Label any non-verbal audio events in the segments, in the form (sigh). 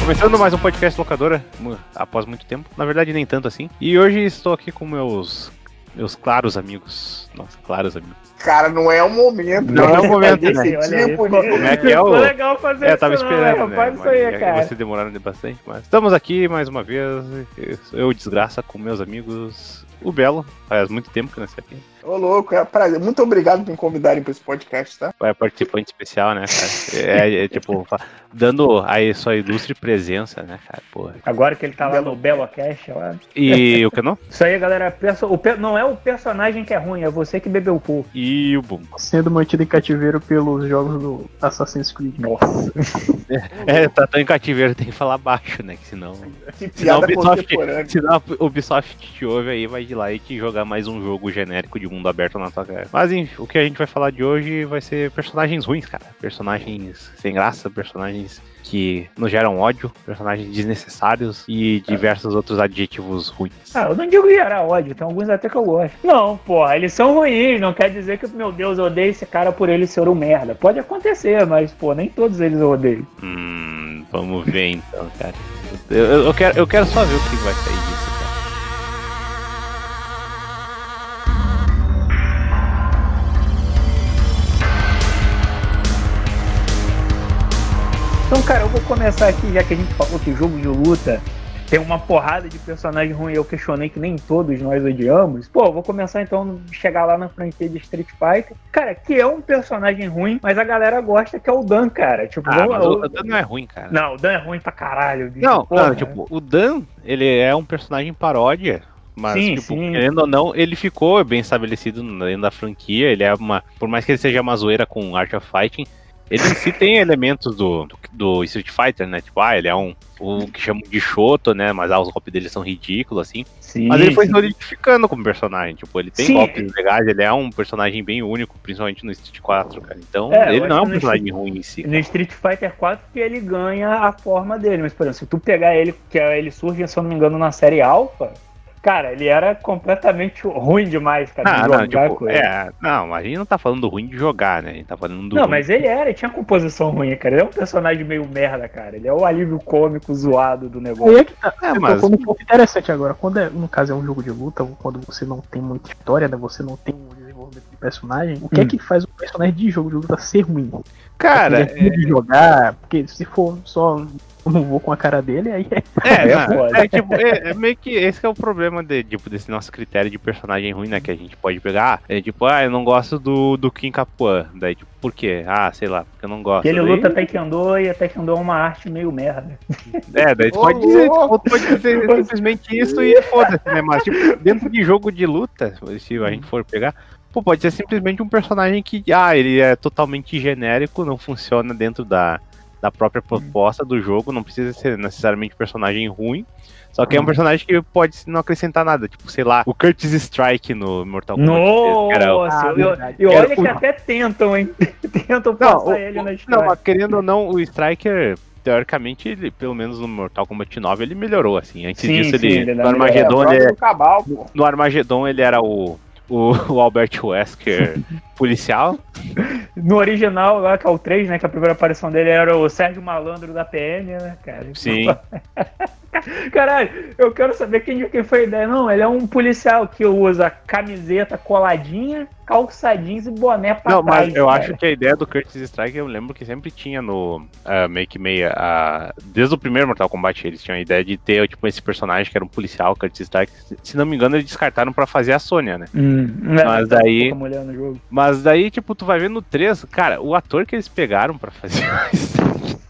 Começando mais um podcast locadora, após muito tempo. Na verdade, nem tanto assim. E hoje estou aqui com meus meus claros amigos. Nossa, claros amigos. Cara, não é o momento. Não é o momento, né? Tipo, Como é que é o... Ficou legal fazer É, tava isso, esperando, não, né? Faz isso Mas aí, é cara. Vocês demoraram de bastante, mas estamos aqui mais uma vez. Eu, desgraça, com meus amigos. O Belo, faz muito tempo que nós aqui. Ô, louco, é prazer. Muito obrigado por me convidarem para esse podcast, tá? É participante especial, né, cara? É, é, tipo, fa- dando a sua ilustre presença, né, cara? Porra. Agora que ele tá lá no Belo Cash, lá. E o que não? Isso aí, galera. perso- o pe- Não é o personagem que é ruim, é você que bebeu o cu. E o Boom. sendo mantido em cativeiro pelos jogos do Assassin's Creed. Nossa. (laughs) É, tá tão em cativeiro, tem que falar baixo, né? Que senão. Que Senão Ubisoft, contemporânea. senão Ubisoft te ouve aí, vai de lá e te jogar mais um jogo genérico de mundo aberto na tua cara. Mas enfim, o que a gente vai falar de hoje vai ser personagens ruins, cara. Personagens sem graça, personagens que nos geram ódio, personagens desnecessários e diversos outros adjetivos ruins. Ah, eu não digo gerar ódio, tem alguns até que eu gosto. Não, porra, eles são ruins, não quer dizer que, meu Deus, eu odeio esse cara por ele ser um merda. Pode acontecer, mas, pô, nem todos eles eu odeio. Hum, vamos ver então, cara. Eu, eu- eu quero, eu quero só ver o que vai sair disso, Então, cara, eu vou começar aqui, já que a gente falou que jogo de luta tem uma porrada de personagem ruim, eu questionei que nem todos nós odiamos. Pô, vou começar então chegar lá na franquia de Street Fighter. Cara, que é um personagem ruim, mas a galera gosta que é o Dan, cara. Tipo, Ah, vamos- o, o Dan não é ruim, cara. Não, o Dan é ruim pra caralho. bicho, Não, porra. não, tipo, o Dan, ele é um personagem paródia. Mas, Sim, tipo, sim. querendo ou não, ele ficou bem estabelecido dentro da franquia. Ele é uma. Por mais que ele seja uma zoeira com Art of Fighting, ele em si tem elementos do, do, do Street Fighter, né? Tipo, ah, ele é um. O que chamam de Shoto, né? Mas ah, os golpes dele são ridículos, assim. Sim, Mas ele foi sim. solidificando como personagem. Tipo, ele tem Sim. golpes legais, ele é um personagem bem único, principalmente no Street 4, cara. Então, É, ele não é um personagem ruim em si. No Street Fighter 4 que ele ganha a forma dele, mas por exemplo, se tu pegar ele, que é, ele surge, se eu não me engano, na série Alpha, cara, ele era completamente ruim demais, cara, Ah, de não, jogar tipo, com ele. é, não, mas a gente não tá falando ruim de jogar, né? A gente tá falando do Não, ruim mas ele era, ele tinha composição ruim, cara. Ele é um personagem meio merda, cara. Ele é o alívio cômico zoado do negócio. é que tá. É, tô mas- um pouco interessante agora. Quando é, no caso é um jogo de luta, quando você não tem muita história, né? Você não tem um desenvolvimento de personagem, o que é Hum. que faz o personagem de jogo de luta ser ruim? Cara, Ele é ruim de jogar, porque se for só eu não vou com a cara dele, aí é. é, (laughs) é não, é, tipo, é, é meio que esse que é o problema de, tipo, desse nosso critério de personagem ruim, né? Que a gente pode pegar. É tipo, ah, eu não gosto do, do Kim Capuan. Daí, tipo, por quê? Ah, sei lá, porque eu não gosto. Ele Daí- luta Taekwondo e a Taekwondo é uma arte meio merda. É, daí tu pode dizer, tu pode dizer simplesmente isso e foda-se, né? Mas, tipo, dentro de jogo de luta, se a gente for pegar, pô, pode ser simplesmente um personagem que, ah, ele é totalmente genérico, não funciona dentro da, da própria proposta do jogo, não precisa ser necessariamente um personagem ruim. Só que é um Hum. personagem que pode não acrescentar nada, tipo, sei lá, o Curtis Strike no Mortal Kombat. o- Nossa, Ah, eu- e olha Era que o- até tentam, hein? (laughs) tentam Não, passar o- ele na Não, história. mas querendo ou não, o Striker, teoricamente, ele, pelo menos no Mortal Kombat 9, ele melhorou, assim. Antes Sim, disso, sim, ele, ele no Armagedon, é, ele, do Cabal, pô. no Armagedon ele era o, o, (laughs) o Albert Wesker (laughs) policial. No original, lá que é o 3, né? Que a primeira aparição dele era o Sérgio Malandro da PM, né, cara? Sim. (laughs) Caralho, eu quero saber quem, quem foi a ideia. Não, ele é um policial que usa camiseta coladinha, calça jeans e boné pra Não, trás. mas eu cara. acho que a ideia do Curtis Strike, eu lembro que sempre tinha no ah, Make Meia, ah, desde o primeiro Mortal Kombat, eles tinham a ideia de ter, tipo, esse personagem que era um policial, Curtis Strike. Se não me engano, eles descartaram pra fazer a Sônia, né? Hum, é, Mas tá daí- no jogo. Mas daí, tipo, tu vai ver no 3, cara, o ator que eles pegaram pra fazer (laughs)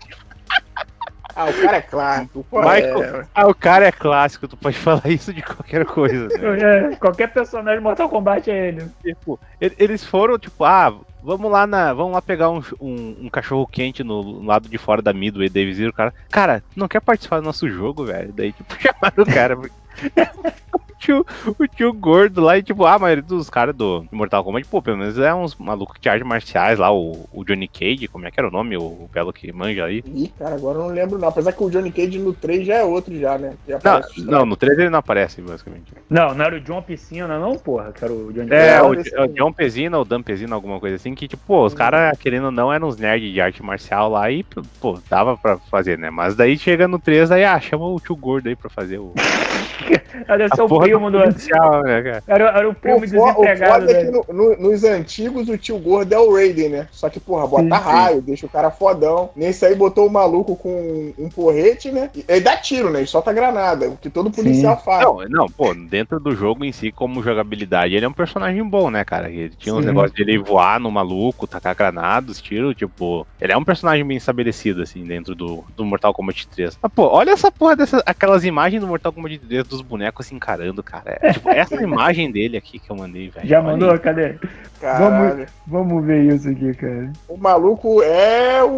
Ah, o cara é clássico. Michael- é... Ah, o cara é clássico, tu pode (laughs) falar isso de qualquer coisa, né? É, qualquer personagem de Mortal Kombat é ele. tipo, eles foram, tipo, ah, vamos lá na. Vamos lá pegar um, um, um cachorro quente no lado de fora da Midway, Davis e o cara. Cara, tu não quer participar do nosso jogo, velho? Daí, tipo, (laughs) chamaram o cara. Tio, o tio gordo lá e, tipo, a maioria dos caras do Mortal Kombat, pô, pelo menos é uns malucos de artes marciais lá, o, o Johnny Cage, como é que era o nome, o, o belo que manja aí. Ih, cara, agora eu não lembro não. Apesar que o Johnny Cage no 3 já é outro já, né? Já Não, aparece os não, no 3 ele não aparece, basicamente. Não, não era o John Piscina, não, porra, que era o Johnny É, É, o, desse é o aí. John Pesina, o Dan Pesina, alguma coisa assim, que, tipo, pô, os caras, querendo ou não, eram uns nerds de arte marcial lá e, pô, dava pra fazer, né? Mas daí chega no 3, aí, ah, chama o tio gordo aí pra fazer o. (laughs) Ah, Deve ser o porra primo do. né? Era, era o primo o desempregado. foda é que no- no- nos antigos o tio gordo é o Raiden, né? Só que, porra, bota Sim, sim. raio, deixa o cara fodão. Nesse aí botou o maluco com um porrete, né? E ele dá tiro, né? Ele solta granada, o que todo policial faz. Não, não, pô, dentro do jogo em si, como jogabilidade, ele é um personagem bom, né, cara? Ele tinha uns Sim. negócios de ele voar no maluco, tacar granadas, tiro, tipo. Ele é um personagem bem estabelecido, assim, dentro do, do Mortal Kombat 3. Ah, pô, olha essa porra dessas. Aquelas imagens do Mortal Kombat 3 dos bonecos se encarando, cara. É, tipo, essa (laughs) imagem dele aqui que eu mandei, velho. Já mandou? aí. Cadê? Caralho. Vamos ver isso aqui, cara. O maluco é o,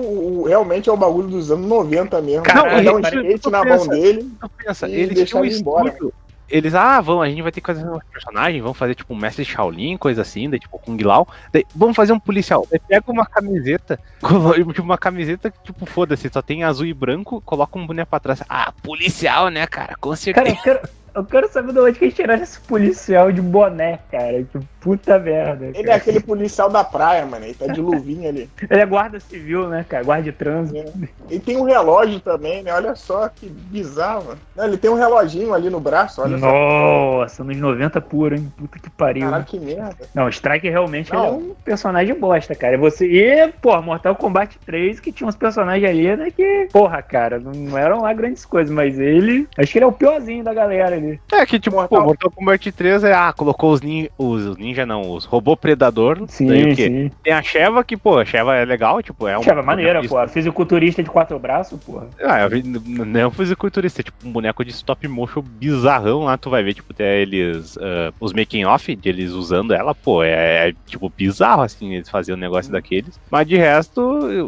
o- realmente é o bagulho dos anos 90 mesmo. Ele dá um skate na pensa- mão dele. Tu pensa, E eles deixar tinham um ele embora. estúdio. Eles, ah, vamos, a gente vai ter que fazer um personagem, vamos fazer tipo um mestre Shaolin, coisa assim, daí tipo Kung Lao. Daí, vamos fazer um policial. Daí pega uma camiseta, (laughs) tipo uma camiseta que tipo, foda-se, só tem azul e branco, coloca um boneco pra trás. Ah, policial, né, cara? Com Cara, certeza. eu quero, eu quero saber de onde que eles tiraram esse policial de boné, cara. Que puta merda. Ele é cara. aquele policial da praia, mano. Ele tá de luvinha ali. (laughs) Ele é guarda civil, né, cara? Guarda de trânsito. Ele tem um relógio também, né? Olha só que bizarro. mano. Não, ele tem um reloginho ali no braço, olha só. Nossa, anos 90 puro, hein? Puta que pariu. Caralho, que merda. Não, o Strike realmente Não. ele é um personagem bosta, cara. Você... E, pô, Mortal Kombat 3, que tinha uns personagens ali, né, que, porra, cara, não, não eram lá grandes coisas, mas ele, acho que ele é o piorzinho da galera ali. É que tipo, Mortal- pô, Mortal Kombat 3 é, ah, colocou os, nin os, os ninja não, os robô predador. daí o Sim, quê? sim. Tem a Sheva que, pô, a Sheva é legal, tipo, é um. Chava maneira, boneco pô. Fisiculturista de quatro braços, porra. Ah, não é um fisiculturista, é tipo um boneco de stop motion bizarrão lá, tu vai ver, tipo, tem eles, ah, os making off de eles usando ela, pô, é, é, tipo bizarro, assim, eles faziam um negócio daqueles. Mas de resto,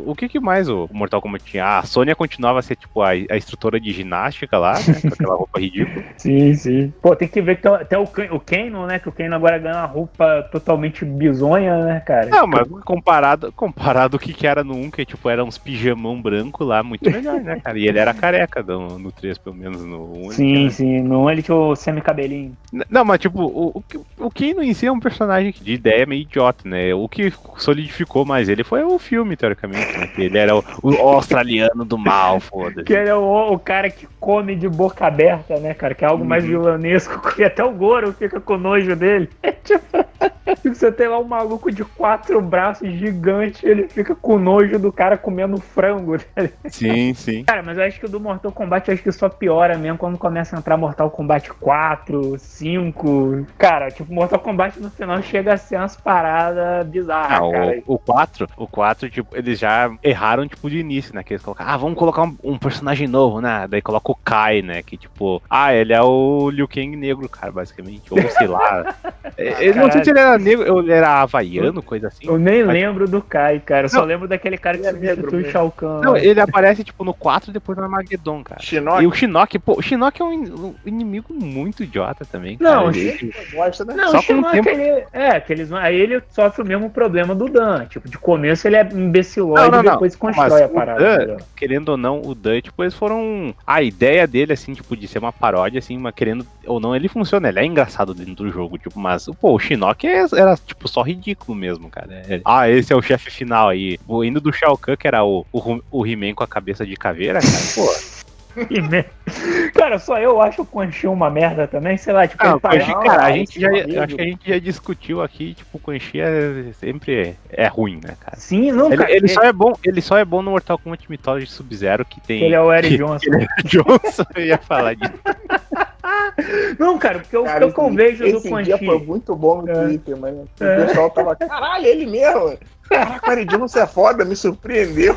o que que mais o Mortal Kombat tinha? Ah, a Sônia continuava a ser, tipo, a, a instrutora de ginástica lá, né, com aquela roupa ridícula. (laughs) Sim, sim. Pô, tem que ver que tem até o, o Kano, né? Que o Kano agora ganha uma roupa totalmente bizonha, né, cara? Não, mas comparado, comparado o que que era no 1, que, tipo, era uns pijamão branco lá, muito melhor, né, cara? E ele era careca no, no 3, pelo menos, no 1. ele Sim, era- sim. No ele tinha o semi-cabelinho. Não, mas tipo, o, o, o Kano em si é um personagem de ideia meio idiota, né? O que solidificou mais ele foi o filme, teoricamente, né? Que ele era o, o australiano do mal, foda-se. Que ele é o, o cara que come de boca aberta, né, cara? Que é algo mais Uhum. vilanesco. (laughs) E até o Goro fica com nojo dele. É (laughs) tipo. (laughs) Você tem lá um maluco de quatro braços gigante, ele fica com nojo do cara comendo frango. né? Sim, sim. Cara, mas eu acho que o do Mortal Kombat eu acho que só piora mesmo quando começa a entrar Mortal Kombat 4, 5. Cara, tipo, Mortal Kombat no final chega a ser umas paradas bizarras, Ah, cara. o, o 4, o 4, tipo, eles já erraram, tipo, de início, né? Que eles colocaram, ah, vamos colocar um, um personagem novo, né? Daí coloca o Kai, né? Que, tipo, ah, ele é o Liu Kang negro, cara, basicamente. Ou sei lá. (laughs) É, ele não sei se ele era negro, ou ele era havaiano, coisa assim. Eu nem Mas- lembro do Kai, cara. Eu só lembro daquele cara que é substitui o. Shao Kahn. Não, ele aparece, tipo, no 4 e depois no Armageddon, cara. Shinnok. E o Shinnok, pô, o Shinnok é um, in- inimigo muito idiota também, Não, cara. Ele- gosta, né? Não, Só o com o Shinnok, tempo- ele, é, que eles, aí ele sofre o mesmo problema do Dan. Tipo, de começo ele é imbecilóide Não, não, e não. depois Mas constrói a parada. Dan- querendo ou não, o Dan, tipo, eles foram. A ideia dele, assim, tipo, de ser uma paródia, assim, mas querendo ou não, ele funciona, ele é engraçado dentro do jogo, tipo, mas, pô, o Shinnok é- era, tipo, só ridículo mesmo, cara. É- ah, esse é o chefe final aí. O indo do Shao Kahn, que era o, o, o He-Man com a cabeça de caveira, cara, pô. (laughs) Cara, só eu acho o Quan Chi uma merda também, sei lá, tipo, Ah, ele parece- cara, a não, gente já, é acho que a gente já discutiu aqui, tipo, o Quan Chi é, sempre é ruim, né, cara? Sim, não, Ele, cara. ele só é bom, ele só é bom no Mortal Kombat Mythology Sub-Zero que tem ele é o Eric Johnson. (laughs) ele é Johnson, eu ia falar disso. (laughs) (laughs) Não, cara, porque o Cara, o eu esse- vejo do esse Quan dia foi muito bom no É. Twitter, mano. O É. pessoal tava, caralho, ele mesmo. Caraca, o Eric Johnson é foda, me surpreendeu.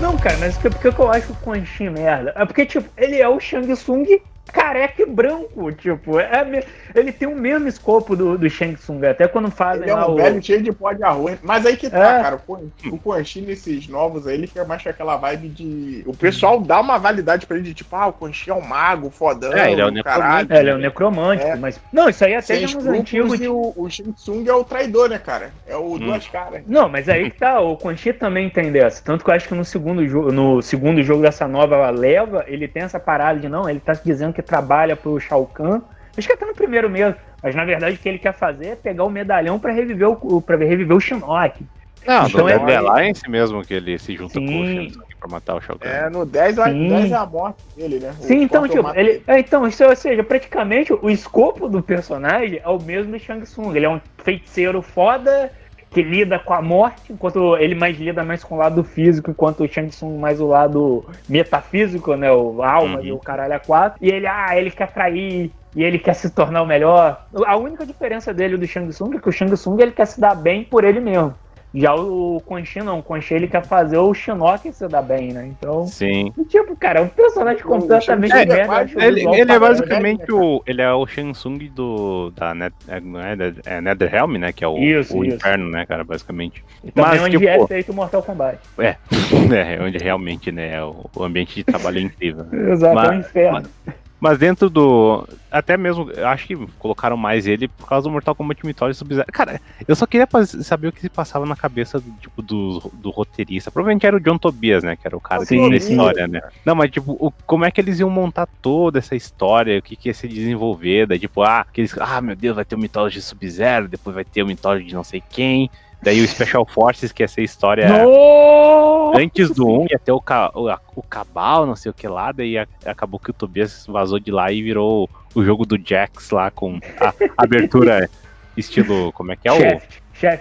Não, cara, mas por que eu acho o Quan Chi merda? É porque, tipo, ele é o Shang Tsung careca e branco, tipo, é, ele tem o mesmo escopo do, do Shang Tsung, até quando fazem Ele é lá um o... velho cheio de pó de arroz. Mas aí que tá, É. cara. O Quan- O Quan Chi nesses novos aí, ele fica mais com aquela vibe de. O pessoal dá uma validade pra ele de tipo, ah, o Quan Chi é um mago, fodão. É, ele é o caralho. É, ele é um necromântico, É. mas... Não, isso aí até Sem já nos antigos... e o, o Shang Tsung é o traidor, né, cara? É o Hum. duas caras. Não, mas aí que tá, o Quan Chi também tem dessa. Tanto que eu acho que no segundo, jogo, no segundo jogo dessa nova leva, ele tem essa parada de não, ele tá dizendo que trabalha pro Shao Kahn. Acho que até no primeiro mesmo. Mas na verdade o que ele quer fazer é pegar o medalhão pra reviver o, pra reviver o Shinnok. Não, Então do é- Dead Alliance mesmo que ele se junta com o Sim. Tsung pra matar o Shao Kahn. É, no 10, a- Sim. 10 é a morte dele, né? O Sim, então, Scorpion tipo, ele. é, então, isso, ou seja, praticamente o escopo do personagem é o mesmo do Shang Tsung. Ele é um feiticeiro foda que lida com a morte, enquanto ele mais lida mais com o lado físico, enquanto o Shang Tsung mais o lado metafísico, né? O alma Uhum. e o caralho a quatro. E ele, ah, ele quer trair. E ele quer se tornar o melhor. A única diferença dele do Shang Tsung é que o Shang Tsung ele quer se dar bem por ele mesmo. Já o Quan Chi não, o Chi ele quer fazer o Shinnok se dar bem, né? Então, Sim. tipo, cara, é um personagem O completamente é o Ele, ele é basicamente o. Ele é o Shansung do. Da Net, é, não é, é Netherrealm, né? Que é o, Isso, o isso. inferno, né, cara, basicamente. E Mas, onde tipo, é feito o Mortal Kombat. É, (laughs) é onde realmente, né? é O, o ambiente de trabalho é incrível. né? (laughs) Exato, Mas- é um inferno. Mas dentro do. Até mesmo. Eu acho que colocaram mais ele por causa do Mortal Kombat Mythology Sub-Zero. Cara, eu só queria saber o que se passava na cabeça do, tipo, do, do roteirista. Provavelmente era o John Tobias, né? Que era o cara Sim, da sim. história, né? Não, mas tipo, o- como é que eles iam montar toda essa história? O que, que ia se desenvolver? Daí, tipo, ah, aqueles. Ah, meu Deus, vai ter o Mythology Sub-Zero, depois vai ter o Mythology de não sei quem. Daí o Special Forces, que ia ser a história. Nossa! Antes do 1 ia ter o, ca, o, o Cabal, não sei o que lá, daí a- acabou que o Tobias vazou de lá e virou o jogo do Jax lá com a (laughs) abertura estilo. Como é que é o,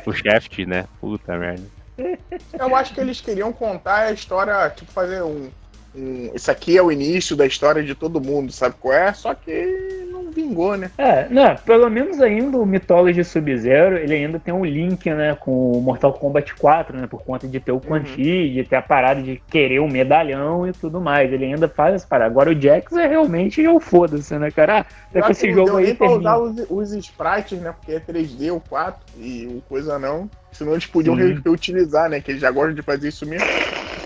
o Shaft, né? Puta merda. Eu acho que eles queriam contar a história, tipo, fazer um, um. Isso aqui é o início da história de todo mundo, sabe qual é? Só que não vingou, né? É, né, pelo menos ainda o Mythology Sub-Zero, ele ainda tem um link, né, com o Mortal Kombat 4, né, por conta de ter o Quan Chi, de ter a parada de querer o medalhão e tudo mais. Ele ainda faz essa parada. Agora o Jax é realmente o foda-se, né, cara? Ah, até que acho que esse não jogo aí termina. usar os, os sprites, né? Porque é 3D o 4 e o coisa não. Senão eles podiam Sim. re- reutilizar, né? Que eles já gostam de fazer isso mesmo.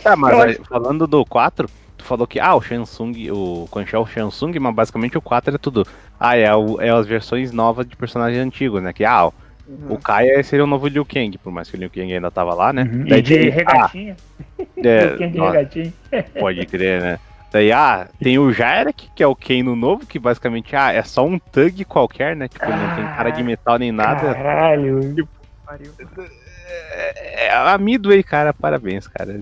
Tá, mas aí, falando do 4, tu falou que, ah, o Shansung, o Quan Chi é o Shansung, mas basicamente o 4 é tudo. Ah, é, o- é as versões novas de personagens antigos, né? Que, ah, o- o Kai seria o novo Liu Kang, por mais que o Liu Kang ainda tava lá, né? Uhum. Daí E de tem- regatinha. ah, (laughs) é, Liu Kang de nossa, regatinha. (laughs) Pode crer, né? Daí, ah, tem o Jarek, que é o Kano novo, que basicamente, ah, é só um thug qualquer, né? Tipo, não tem cara de metal nem nada. Caralho. Pariu. É, a Midway, cara, parabéns, cara.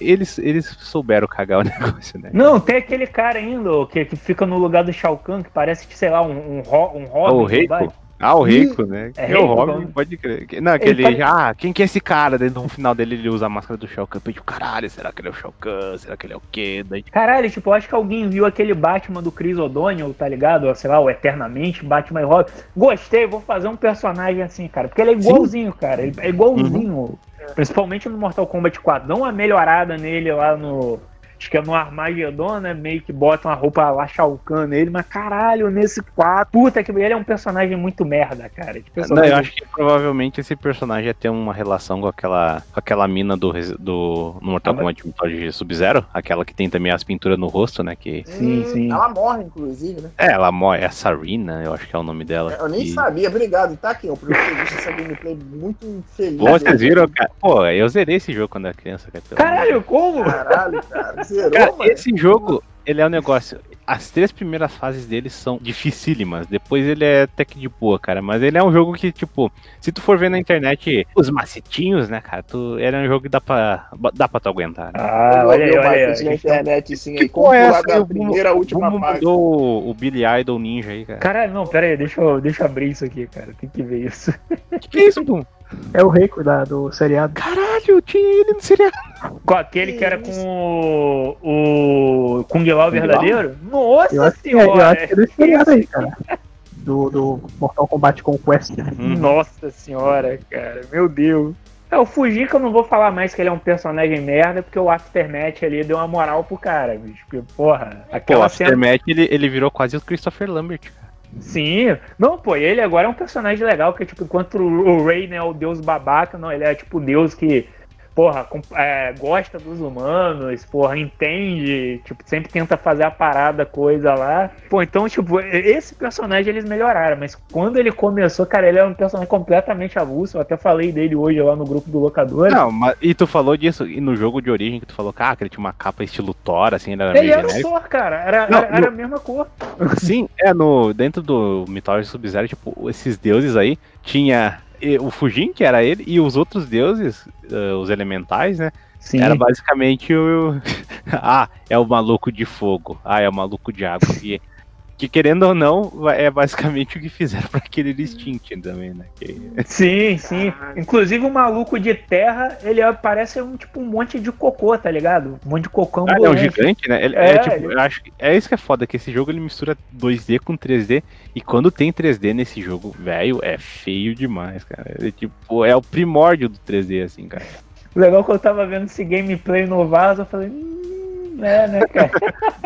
Eles, eles souberam cagar o (laughs) negócio, né? Não, tem aquele cara ainda que, que fica no lugar do Shao Kahn, que parece que, sei lá, um, um, um Ah, Robin. o? Batman. Ah, o Rico, né? É é o Robin, vamos. pode crer. Não, que Ele ah, quem que é esse cara? Daí no final dele ele usa a máscara do Shao Kahn. Eu tipo, caralho, será que ele é o Shao Kahn? Será que ele é o quê? Daí, Caralho, tipo, eu acho que alguém viu aquele Batman do Chris O'Donnell, tá ligado? Sei lá, o Eternamente, Batman e Robin. Gostei, vou fazer um personagem assim, cara. Porque ele é igualzinho, cara. Ele é igualzinho. Uhum. Principalmente no Mortal Kombat 4. Dá uma melhorada nele lá no. Acho que é no Armagedon, né? Meio que bota uma roupa lá Shao Kahn nele, mas caralho, nesse 4. Puta que ele é um personagem muito merda, cara. Não, eu acho que provavelmente esse personagem ia ter uma relação com aquela, com aquela mina do, do no Mortal Ah, mas- Kombat Mythology Sub-Zero, aquela que tem também as pinturas no rosto, né? Que Sim, Hum, sim. Ela morre, inclusive, né? é, ela mo- é a Sarina, eu acho que é o nome dela. Eu nem E- sabia, obrigado. Tá aqui, ter visto essa gameplay muito feliz. Vocês viram, cara? Pô, eu zerei esse jogo quando era criança, cara. de Caralho, como? Caralho, cara. Zerou, Cara, mano. esse jogo, ele é um negócio. As três primeiras fases dele são dificílimas. Depois ele é até que de boa, cara. Mas ele é um jogo que, tipo, se tu for ver na internet os macetinhos, né, cara? Tu, ele é um jogo que dá pra, dá pra tu aguentar. Né? Ah, Eu olha aí, olha aí. na internet, sim, Que aí. Como é pular essa? Eu- primeira última mandou o, o Billy Idol Ninja aí, cara? Caralho, não, pera aí, deixa eu, deixa eu abrir isso aqui, cara. Tem que ver isso. Que que é isso, pô? É o Rico da, do seriado. Caralho, tinha ele no seriado. Com aquele que era Que com o, o Kung Lao verdadeiro? Nossa Eu acho, que, é, senhora! eu acho que é desse seriado aí, cara. Do, do Mortal Kombat Conquest. Hum. Nossa senhora, cara, meu Deus. É, o Fujin que eu não vou falar mais que ele é um personagem merda, porque o Aftermath ali deu uma moral pro cara, bicho. Porque, porra, Pô, aquela o cena. Aftermath, ele, ele virou quase o Christopher Lambert. cara. Sim. Não, pô, ele agora é um personagem legal, porque, tipo, enquanto o Rey né, é o deus babaca, não, ele é tipo o deus que, porra, é, gosta dos humanos, porra, entende, tipo, sempre tenta fazer a parada, coisa lá. Pô, então, tipo, esse personagem eles melhoraram, mas quando ele começou, cara, ele era um personagem completamente avulso. Eu até falei dele hoje lá no grupo do locador. Não, mas, e tu falou disso, e no jogo de origem que tu falou, cara, que ele tinha uma capa estilo Thor, assim, era Ele era o genérico. Thor, cara. Era, Não, era, era no- a mesma cor. Sim, é, no, dentro do Mythology Sub-Zero, tipo, esses deuses aí, tinha o Fujin, que era ele, e os outros deuses, eh, os elementais, né, Sim. era basicamente o... (laughs) ah, é o maluco de fogo, ah, é o maluco de água, e, que querendo ou não, é basicamente o que fizeram (laughs) pra aquele Distinct também, né, que- Sim, sim. Inclusive o maluco de terra, ele parece um tipo um monte de cocô, tá ligado? Um monte de cocô Ah, ele é um ambulante. gigante, né? Ele, É, é, tipo, ele- eu acho que é isso que é foda, que esse jogo ele mistura 2D com 3D. E quando tem 3D nesse jogo, velho, é feio demais, cara. É, tipo, é o primórdio do 3D, assim, cara. O Legal é que eu tava vendo esse gameplay no vaso, eu falei, hum, é, né, cara?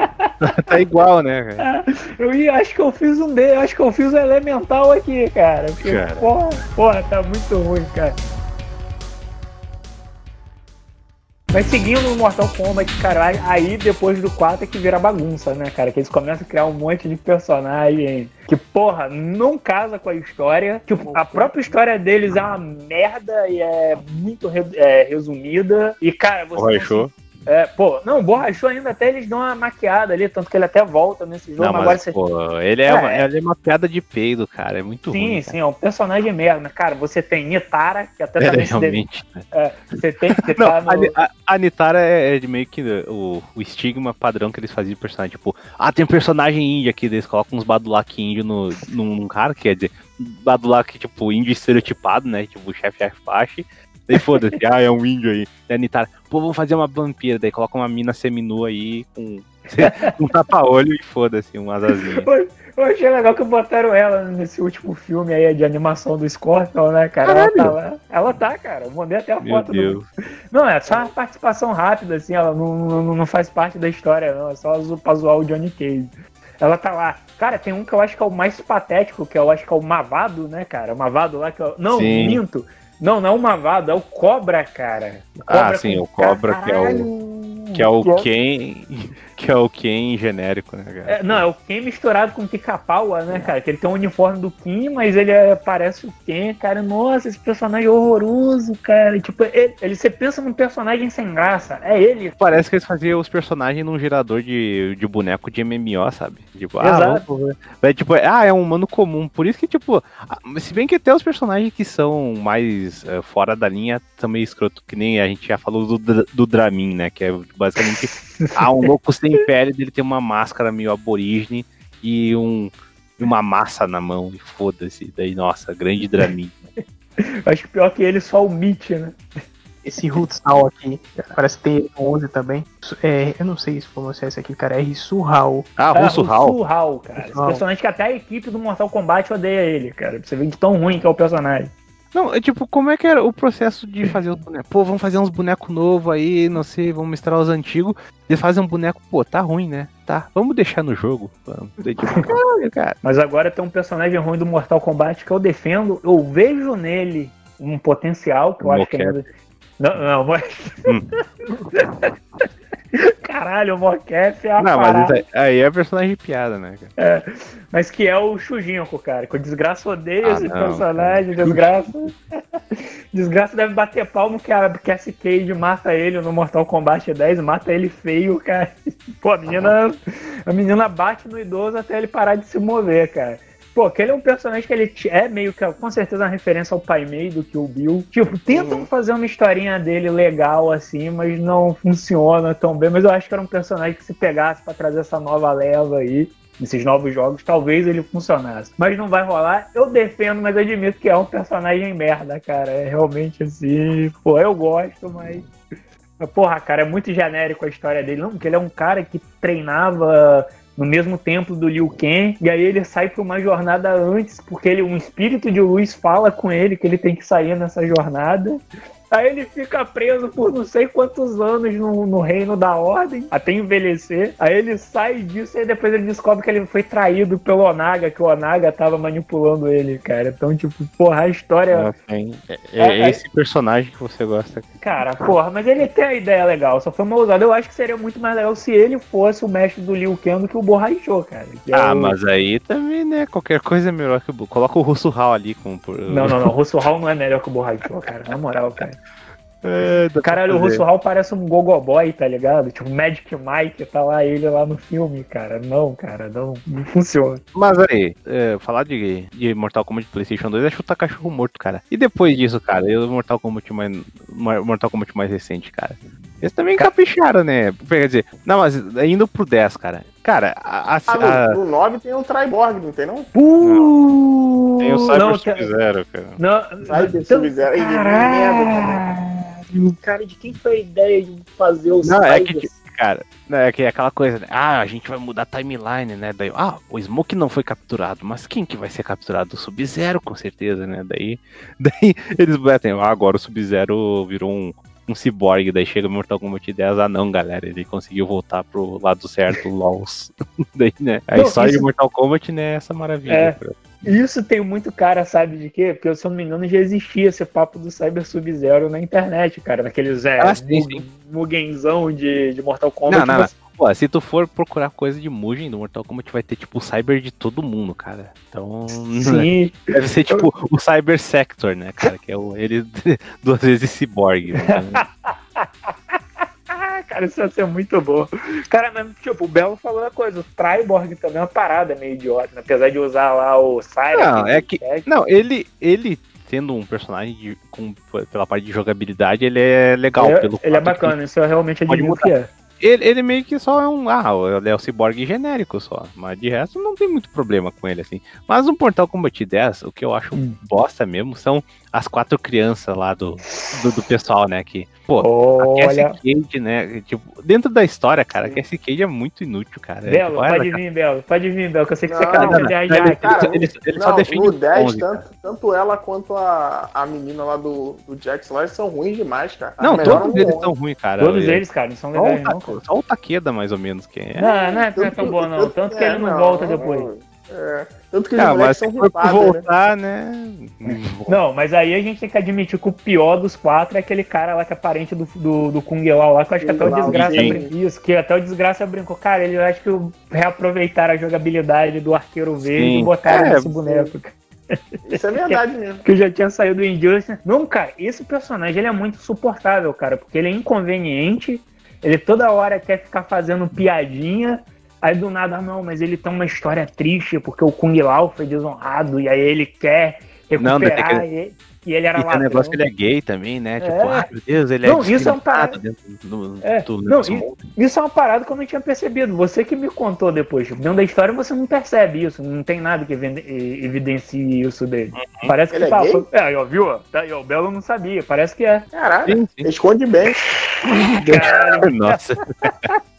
(laughs) tá igual, né, cara? (laughs) Eu ia, acho que eu fiz um D, acho que eu fiz o elemental aqui, cara. Porque, Cara. porra, porra, tá muito ruim, cara. Mas seguindo o Mortal Kombat, cara, aí depois do 4 é que vira bagunça, né, cara? Que eles começam a criar um monte de personagem que, porra, não casa com a história. Tipo, a própria história deles é uma merda e é muito re- é, resumida. E, cara, você. Porra, não show. É, pô, não, borrachou ainda até eles dão uma maquiada ali, tanto que ele até volta nesse jogo, Não, mas agora você. pô, ele é, É, uma, é. ele é uma piada de peido, cara. É muito Sim, ruim. sim, é um personagem merda. Cara, você tem Nitara, que até. É, também se deve... realmente. né? é, Você tem que (laughs) Não, tá no... a, a, Nitara é, é de meio que o, o estigma padrão que eles faziam de personagem. Tipo, ah, tem um personagem índio aqui, eles colocam uns Badulak índio no, num, cara, quer dizer, Badulak, tipo, índio estereotipado, né? Tipo, o chefe Apache. Daí foda-se, ah, é um índio aí. Daí a Nitara, pô, vamos fazer uma vampira. Daí coloca uma mina seminua aí com (laughs) um tapa-olho e foda-se, umas asinhas. Eu achei legal que botaram ela nesse último filme aí de animação do Scorpion, né, cara? Ela tá lá. Ela tá, cara. Eu mandei até a Meu foto. Deus. Do... Não, é só uma participação rápida, assim. Ela não, não, não faz parte da história, não. É só pra zoar o Johnny Cage. Ela tá lá. Cara, tem um que eu acho que é o mais patético, que eu acho que é o Mavado, né, cara? O Mavado lá que eu... Não, Sim. minto. Não, não é o Mavado, é o Cobra, cara. O Ah, sim, o Cobra, que é o- Caralho! Que é o Ken. Que é o Ken genérico, né, cara? É, não, é o Ken misturado com o Pica-Pau, né, cara? Que ele tem o uniforme do Kim, mas ele é- parece o Ken, cara. Nossa, esse personagem é horroroso, cara. E, tipo, ele, ele- você pensa num personagem sem graça. É ele. Parece que eles faziam os personagens num gerador de, de boneco de MMO, sabe? Tipo, ah, Exato. vamos ver. É, tipo, ah, é um humano comum. Por isso que, tipo, ah, se bem que até os personagens que são mais eh, fora da linha meio escroto, que nem a gente já falou do, do Dramin, né? Que é basicamente ah, um louco sem pele, dele tem uma máscara meio aborígene e um, uma massa na mão, e foda-se. Daí, nossa, grande Dramin. Acho que pior que ele, só o Mitch, né? Esse Rutsal aqui, parece que tem 11 também. É, eu não sei se pronunciar isso aqui, cara. É Rissurral. Ah, É, Russo o Hal. Surral, cara. Esse personagem que até a equipe do Mortal Kombat odeia ele, cara. Pra você ver de tão ruim que é o personagem. Não, é tipo, como é que era o processo de fazer os bonecos? Pô, vamos fazer uns bonecos novos aí, não sei, vamos misturar os antigos. Eles fazem um boneco, pô, tá ruim, né? Tá, vamos deixar no jogo. Vamos. Daí, tipo, (laughs) caralho, cara. Mas agora tem um personagem ruim do Mortal Kombat que eu defendo. Eu vejo nele um potencial que eu acho que ainda. Não, não, mas. Hum. (laughs) (laughs) Caralho, o Mocap é a Não, mas parada. isso aí, aí é personagem de piada, né, cara? Mas que é o Shujinko, cara. Que o Desgraça odeia Ah, esse não, personagem. Desgraça. (laughs) Desgraça deve bater palmo que a Cassie Cage mata ele no Mortal Kombat 10, mata ele feio, cara. (laughs) Pô, a menina, a menina bate no idoso até ele parar de se mover, cara. Pô, aquele é um personagem que ele é meio que, com certeza, uma referência ao Pai Mei do que o Bill. Tipo, tentam Uhum. fazer uma historinha dele legal, assim, mas não funciona tão bem. Mas eu acho que era um personagem que se pegasse pra trazer essa nova leva aí, nesses novos jogos, talvez ele funcionasse. Mas não vai rolar. Eu defendo, mas admito que é um personagem merda, cara. É realmente assim. Pô, eu gosto, mas. mas, Porra, cara, é muito genérico a história dele. Não, porque ele é um cara que treinava no mesmo templo do Liu Kang, e aí ele sai pra uma jornada antes, porque ele, um espírito de luz fala com ele que ele tem que sair nessa jornada. Aí ele fica preso por não sei quantos anos no, no reino da ordem, até envelhecer. Aí ele sai disso e depois ele descobre que ele foi traído pelo Onaga, que o Onaga tava manipulando ele, cara. Então, tipo, porra, a história. Hein? É, é É, esse personagem que você gosta. Cara, porra, mas ele tem a ideia legal, só foi mal usado. Eu acho que seria muito mais legal se ele fosse o mestre do Liu Kang do que o Borrachou, cara. é Ah, o- mas aí também, né? Qualquer coisa é melhor que o. Coloca o Russo Hall ali com. Não, não, não. O (laughs) Russo Hall não é melhor que o Borrachou, cara. Na moral, cara. É, Caralho, o. Russo Hall parece um Gogoboy, tá ligado? Tipo, Magic Mike, tá lá ele lá no filme, cara. Não, cara, não, não funciona. Mas aí, é, falar de, de Mortal Kombat PlayStation 2 é chutar cachorro morto, cara. E depois disso, cara, e o Mortal Kombat mais, Mortal Kombat mais recente, cara. Eles também capricharam, né? Quer dizer, não, mas indo pro 10, cara. Cara, a, a- Ah, a- no, no 9 tem o Triborg, não tem não? Uh, tem o Cyber não, Sub-Zero, cara. Não, Cyber então, Sub-Zero. Ih, caralho, cara, de quem foi a ideia de fazer o Não, é que, cara, é que é aquela coisa, né? Ah, a gente vai mudar a timeline, né? Daí, ah, o Smoke não foi capturado, mas quem que vai ser capturado? O Sub-Zero, com certeza, né? Daí, (laughs) daí eles batem, ah, agora o Sub-Zero virou um, um cyborg, daí chega o Mortal Kombat 10, ah não, galera, ele conseguiu voltar pro lado certo, (laughs) LOLs. (laughs) daí, né? A Não, história isso- de Mortal Kombat, né, essa maravilha. É. cara. Isso tem muito cara, sabe de quê? Porque, se eu não me engano, já existia esse papo do Cyber Sub-Zero na internet, cara. Naqueles é, Ah, sim, Mug- Mugenzão de, de Mortal Kombat. Não, não, não. você- Pô, se tu for procurar coisa de Mugen do Mortal Kombat, vai ter tipo o cyber de todo mundo, cara. Então. (laughs) Sim, Deve ser tipo o Cyber Sector, né, cara? Que é o, ele (laughs) duas vezes cyborg. Né? (laughs) Cara, isso ia ser muito bom. Cara, mas, tipo, o Belo falou a coisa. O Triborg também é uma parada meio idiota, né? Apesar de usar lá o Cyber. Não, é que- Não, ele, ele sendo um personagem de- com, pela parte de jogabilidade, ele é legal. ele, pelo ele é bacana, isso eu realmente Pode admito que é. Ele, ele meio que só é um. Ah, ele é o cyborg genérico só. Mas de resto não tem muito problema com ele, assim. Mas no Mortal Kombat 10, o que eu acho Hum. bosta mesmo são as quatro crianças lá do, do, do pessoal, né? Que, pô, a Cassie Olha. Cage, né? Tipo, dentro da história, cara, a Cassie Cage é muito inútil, cara. É, Belo, tipo, ela- pode vir, Belo. Pode vir, Belo, que eu sei que você Não, quer não, fazer não, ele- Jaque. Cara, ele, ele só não, defende no os 10, 11, cara. tanto, tanto ela quanto a, a menina lá do, do Jax lá, eles são ruins demais, cara. Não, todos eles muito. são ruins, cara. Todos É- eles, cara, não são Só legais, não, cara. só o Takeda, mais ou menos, que é. Não, não é, não é tão bom, não. Tanto que é, ele não volta depois. É, tanto que os Ah, mas moleques se são ripados, né? voltar, né? (laughs) Não, mas aí a gente tem que admitir que o pior dos quatro é aquele cara lá que é parente do, do, do Kung Lao lá, que eu acho que até o Desgraça brincou. Isso, que até o Desgraça brincou. Cara, ele eu acho que reaproveitaram a jogabilidade do arqueiro verde Sim. e botaram É, nesse boneco. cara. (laughs) Isso é verdade mesmo. Que já tinha saído do Injustice. Não, cara, esse personagem ele é muito suportável, cara, porque ele é inconveniente, ele toda hora quer ficar fazendo piadinha. Aí do nada, ah, não, mas ele tem uma história triste porque o Kung Lao foi desonrado e aí ele quer Não, tem recuperar e, e ele era tem ladrão. negócio que ele é gay também, né? Tipo, É. ah, meu Deus, ele é Não, isso é um parado. dentro do, É. do, Não, e- Isso é uma parada que eu não tinha percebido. Você que me contou depois. Tipo, dentro da história você não percebe isso. Não tem nada que eviden- evidencie isso dele. Parece que Ele é tá, gay? É, aí, ó, viu? Tá aí, ó, o Belo não sabia. Parece que é. Caralho, Sim, sim. esconde bem. (laughs) Caralho. (laughs) Nossa, (laughs)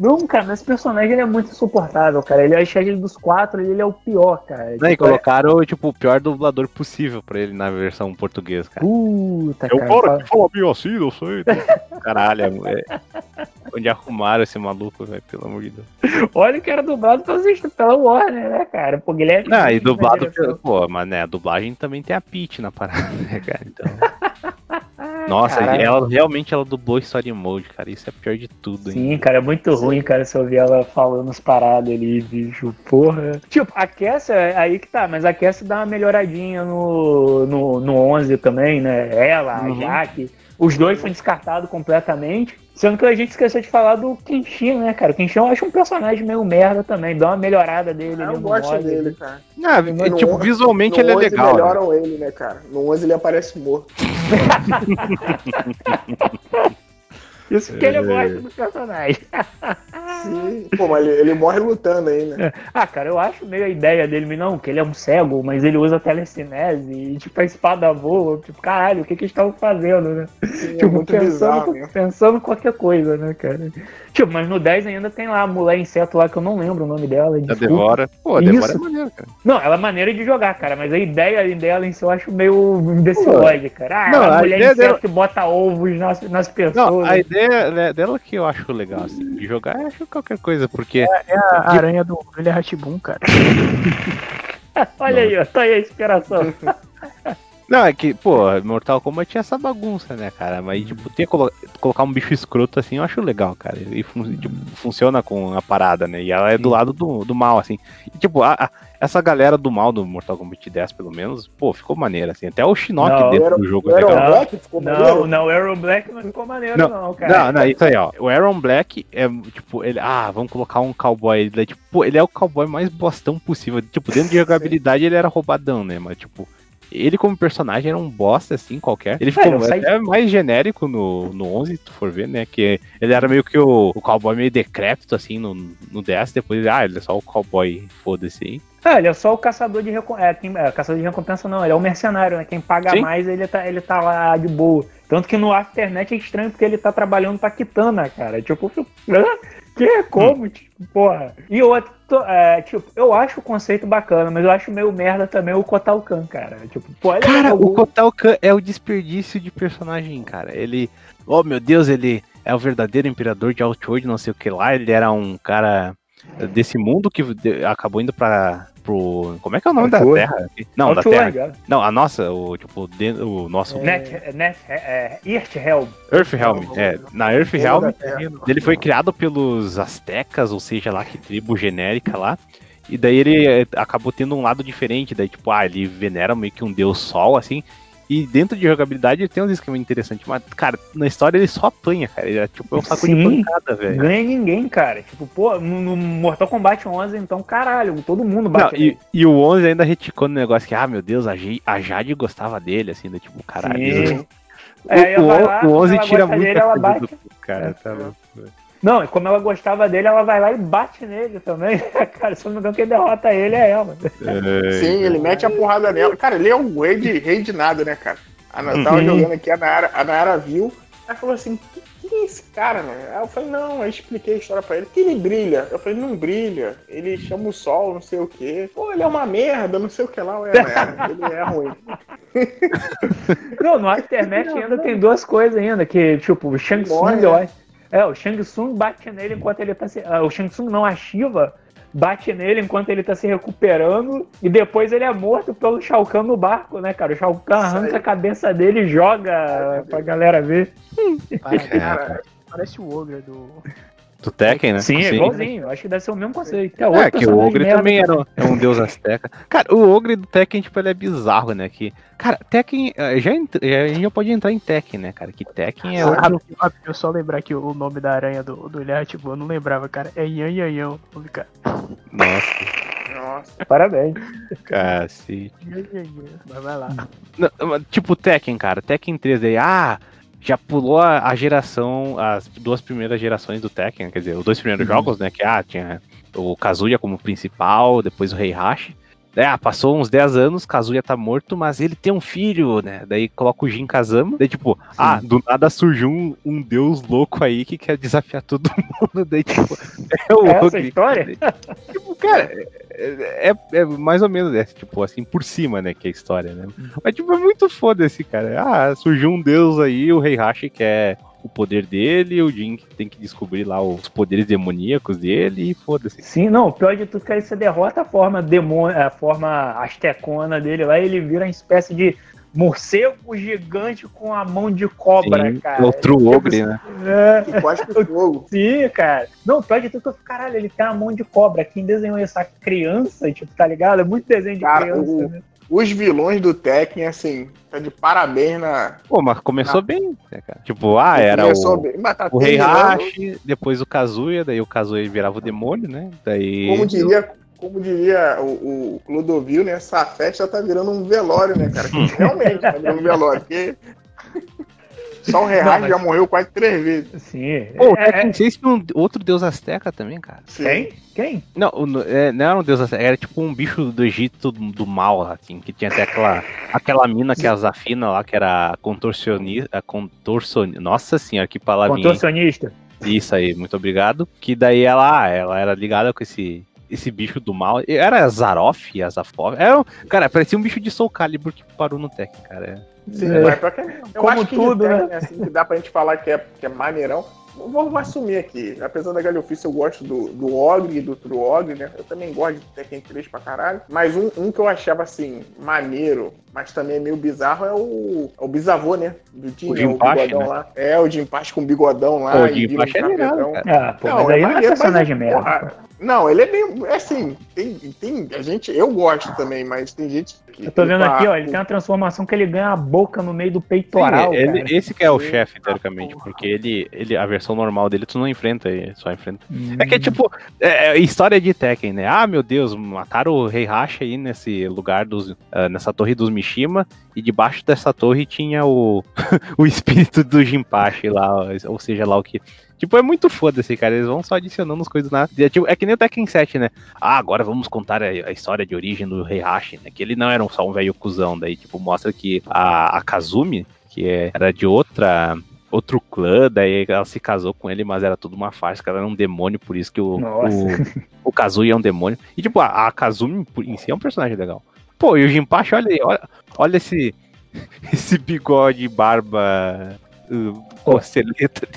Não, cara, mas esse personagem ele é muito insuportável, cara. Ele acha ele dos quatro, ele é o pior, cara. Não, e Tipo, é- colocaram tipo, o pior dublador possível pra ele na versão portuguesa, cara. Puta, Eu cara. cara fala- que fala meio assim, não sei. (laughs) Caralho, é... onde arrumaram esse maluco, velho, pelo amor de Deus. Olha que era dublado pela, pela Warner, né, cara? Pô, Guilherme. Ah, e dublado direção. pelo. Pô, mas né, a dublagem também tem a Peach na parada, né, cara? Então. (laughs) Nossa, Caralho. ela realmente ela dublou Story Mode, cara. Isso é pior de tudo, Sim, hein? cara, é muito ruim, cara, se eu ouvir ela falando as paradas ali, bicho, porra. Tipo, a Cassia, aí que tá, mas a Cassia dá uma melhoradinha no, no, no 11 também, né? Ela, Uhum. a Jaque, os dois foram descartados completamente. Sendo que a gente esqueceu de falar do Kenshin, né, cara? O Kenshin eu acho um personagem meio merda também, dá uma melhorada dele Eu no gosto mod, dele, cara. Ah, No tipo, on- visualmente no ele é 11 legal. né? melhoram ele, né, cara? No 11 ele aparece morto. (laughs) Isso porque ele É. gosta do personagem. Sim. Pô, mas ele, ele morre lutando aí, né? Ah, cara, eu acho meio a ideia dele, não, que ele é um cego, mas ele usa telecinese e, tipo, a espada voa. Tipo, caralho, o que que eles estavam fazendo, né? Sim, é tipo, muito pensando, bizarro, né? pensando qualquer coisa, né, cara? Tipo, mas no 10 ainda tem lá a mulher inseto lá que eu não lembro o nome dela. Desculpa. Devora. Pô, a Devora é Isso. maneiro, cara. Não, ela é maneira de jogar, cara, mas a ideia dela em si eu acho meio imbecilóide, cara. Ah, Não, a a mulher inseto dela- que bota ovos nas, nas pessoas. Não, a ideia dela que eu acho legal, assim, de jogar, eu acho qualquer coisa, porque. É a aranha do Brilha Ratibum, cara. (laughs) Olha aí, ó, tá aí a inspiração. (laughs) Não, é que, pô, Mortal Kombat tinha essa bagunça, né, cara? Mas, tipo, ter colo- colocar um bicho escroto assim, eu acho legal, cara. E fun- tipo, funciona com a parada, né? E ela é do lado do, do mal, assim. E, tipo, a- a- essa galera do mal do Mortal Kombat 10, pelo menos, pô, ficou maneira, assim. Até o Shinnok Não, dentro era- do jogo O é Aaron legal. Black ficou Não, maneiro? não, o Arrow Black não ficou maneiro, não, cara. Não, não, isso aí, ó. O Aaron Black é, tipo, ele. Ah, vamos colocar um cowboy. Ele é, tipo, pô, ele é o cowboy mais bostão possível. Tipo, dentro de (laughs) jogabilidade ele era roubadão, né? Mas, tipo. Ele como personagem era um bosta, assim, qualquer. Ele ficou não sai- mais genérico no, no 11, se tu for ver, né? Que ele era meio que o, o cowboy meio decrépito, assim, no, no 10. Depois, ah, ele é só o cowboy, foda-se aí. Ah, ele é só o caçador de recompensa. É, quem- é, caçador de recompensa não, ele é o mercenário, né? Quem paga Sim. mais, ele tá, ele tá lá de boa. Tanto que no Afternet é estranho porque ele tá trabalhando pra Kitana, cara. Tipo, fico, (laughs) hã? Que? Como? Tipo, porra. E outro, é, tipo, eu acho o conceito bacana, mas eu acho meio merda também o Kotal Kahn, cara. Tipo, pô, ele Cara, é o Kotal Kahn é o desperdício de personagem, cara. Ele. Oh meu Deus, ele é o verdadeiro imperador de Outworld, não sei o que lá. Ele era um cara desse mundo que acabou indo pra. Pro, como é que é o nome da Outworld. Terra? Não, da Outworld, Terra. Não, a nossa, o tipo, de- o nosso Net, Net, é, Earthhelm. Earthrealm. É, na Earthrealm, da Terra. ele foi criado pelos Aztecas, ou seja, lá que tribo genérica lá. E daí ele acabou tendo um lado diferente, daí tipo, ah, ele venera meio que um deus sol, assim. E dentro de jogabilidade ele tem uns esquemas interessantes, mas, cara, na história ele só apanha, cara. Ele é tipo é um saco de Sim. pancada, velho. Ganha ninguém, cara. Tipo, pô, no, Mortal Kombat 11, então, caralho, todo mundo Não, bate e, e o 11 ainda reticou no negócio que, ah, meu Deus, a, Gi- a Jade gostava dele, assim, da tipo, caralho. Sim. (laughs) O, É, o, lá, o 11 ela tira muito dele, ela bate. do cara, tá louco. Não, e como ela gostava dele, ela vai lá e bate nele também. (laughs) cara, se eu não me engano, quem derrota ele é ela. É, Sim, ele mete a porrada nela. Cara, ele é um rei de, rei de nada, né, cara? A, eu tava Sim. jogando aqui, a Nayara, a Nayara viu, ela falou assim, quem é esse cara, né? Aí eu falei, não, aí expliquei a história pra ele, que ele brilha. Eu falei, não brilha, ele chama o sol, não sei o quê. Pô, ele é uma merda, não sei o que lá, ué, Nayara, ele é ruim. (laughs) Não, no Aftermath ainda tem duas coisas ainda, que, tipo, o Shang Tsung, Morre, eu né? É, o Shang Tsung bate nele enquanto ele tá se. ah, O Shang Tsung não, a Shiva bate nele enquanto ele tá se recuperando e depois ele é morto pelo Shao Kahn no barco, né, cara? O Shao Kahn arranca a cabeça dele e joga pra galera ver. Parece, Cara, parece o Ogre do. Do Tekken, né? Sim, é igualzinho. Acho que deve ser o mesmo conceito. É, É, outro que o Ogre também era um- é um deus azteca. Cara, o Ogre do Tekken, tipo, ele é bizarro, né? Que, cara, Tekken, eh, já, ent- já- a gente já pode entrar em Tekken, né, cara? Que Tekken é Ah, outro... rapidinho, rapidinho, só lembrar que o nome da aranha do, do Ilha Ratibum, eu não lembrava, cara. É Yan Yan Yan, cara. Nossa, nossa. Parabéns. cacete. Yan Yan Yan. Mas vai lá. Não, tipo, Tekken, cara, Tekken 3 aí, ah, já pulou a, a geração, as duas primeiras gerações do Tekken, quer dizer, os dois primeiros jogos, né, que, ah, tinha o Kazuya como principal, depois o Heihachi. É, ah, passou uns 10 anos, Kazuya tá morto, mas ele tem um filho, né? Daí coloca o Jin Kazama. Daí, tipo, ah, do nada surgiu um, um deus louco aí que quer desafiar todo (laughs) mundo. Daí, tipo, é o Essa Ogre. história? Tipo, cara, é, é- é mais ou menos, é, tipo, assim, por cima, né, que é a história, né? Mas, tipo, é muito foda esse cara. Ah, surgiu um deus aí, o Heihachi quer o poder dele, o Jin tem que descobrir lá os poderes demoníacos dele e foda-se. Sim, não, o pior de tudo é que aí você derrota a forma demônio, a forma astecona dele lá, e ele vira uma espécie de morcego gigante com a mão de cobra, Sim, cara. é o True Ogre, né? É, Que cospe fogo. (laughs) sim, cara. Não, pior de tudo é que eu fico, caralho, ele tem a mão de cobra. Quem desenhou essa criança, tipo, tá ligado? É muito desenho de Cara, criança, o- né? Os vilões do Tekken, assim, tá de parabéns na. Pô, mas começou bem, né, cara? Tipo, ah, era Começou o, bem, tá o terminando, Heihachi, depois o Kazuya, daí o Kazuya virava o demônio, né? Daí... Como diria, como diria o, o Clodovil, né? Essa festa tá virando um velório, né, cara? Que (laughs) Realmente tá virando um velório. Porque só o Real mas- já morreu quase três vezes. Sim. Pô, é, 6 tinha um outro deus azteca também, cara. Sim. Quem? Quem? Não, é, não era um deus azteca, era tipo um bicho do Egito do, do mal, assim, que tinha até aquela, (laughs) aquela mina que é a Zafina lá, que era contorcionista, contorcionista, nossa senhora, que palavrinha, hein? Contorcionista. Isso aí, muito obrigado. Que daí ela, ah, ela era ligada com esse esse bicho do mal. Era Zaroff, Azafov. Era, um- cara, parecia um bicho de Soul Calibur que parou no tech, cara. Sim, É. que Eu Como acho que tudo, de né? Tekken, assim, que dá pra gente falar que é, que é maneirão. Vou, vou assumir aqui. Apesar da galhofice, eu gosto do, do Ogre e do True Ogre, né? Eu também gosto de Tekken 3 pra caralho. Mas um, um que eu achava, assim, maneiro, mas também é meio bizarro, é o, é o bisavô, né? Do Jim, O né? Jinpachi, bigodão né? lá. É, o Jimpachi com bigodão lá. Pô, o e vira Jinpachi é legal, cara. Ah, pô, mas aí não é maneiro, personagem mas, merda. porra, Não, ele é bem. É assim, tem, tem. A gente. Eu gosto também, mas tem gente que. Eu tô vendo tipo, aqui, ah, ó, ele tem uma transformação que ele ganha a boca no meio do peitoral, Sim, ele- cara. esse que é o chefe, teoricamente, porque ele, ele, a versão normal dele tu não enfrenta, ele só enfrenta. Hum. É que é tipo, é, é história de Tekken, né? Ah, meu Deus, mataram o Rei Hashi aí nesse lugar dos. ah, nessa torre dos Mishima, e debaixo dessa torre tinha o, (laughs) o espírito do Jinpachi lá, ou seja lá o que. Tipo, é muito foda-se, cara. Eles vão só adicionando as coisas na. É, tipo, é que nem o Tekken 7, né? Ah, agora vamos contar a, a história de origem do Rei Hashi, né? Que ele não era só um velho cuzão. Daí, tipo, mostra que a, a Kazumi, que é- era de outra. Outro clã, daí ela se casou com ele, mas era tudo uma farsa, ela era um demônio, por isso que o, Nossa. o, o Kazuya é um demônio. E, tipo, a, a Kazumi em si é um personagem legal. Pô, e o Jinpachi, olha aí, olha, olha esse, (laughs) esse bigode, barba, uh,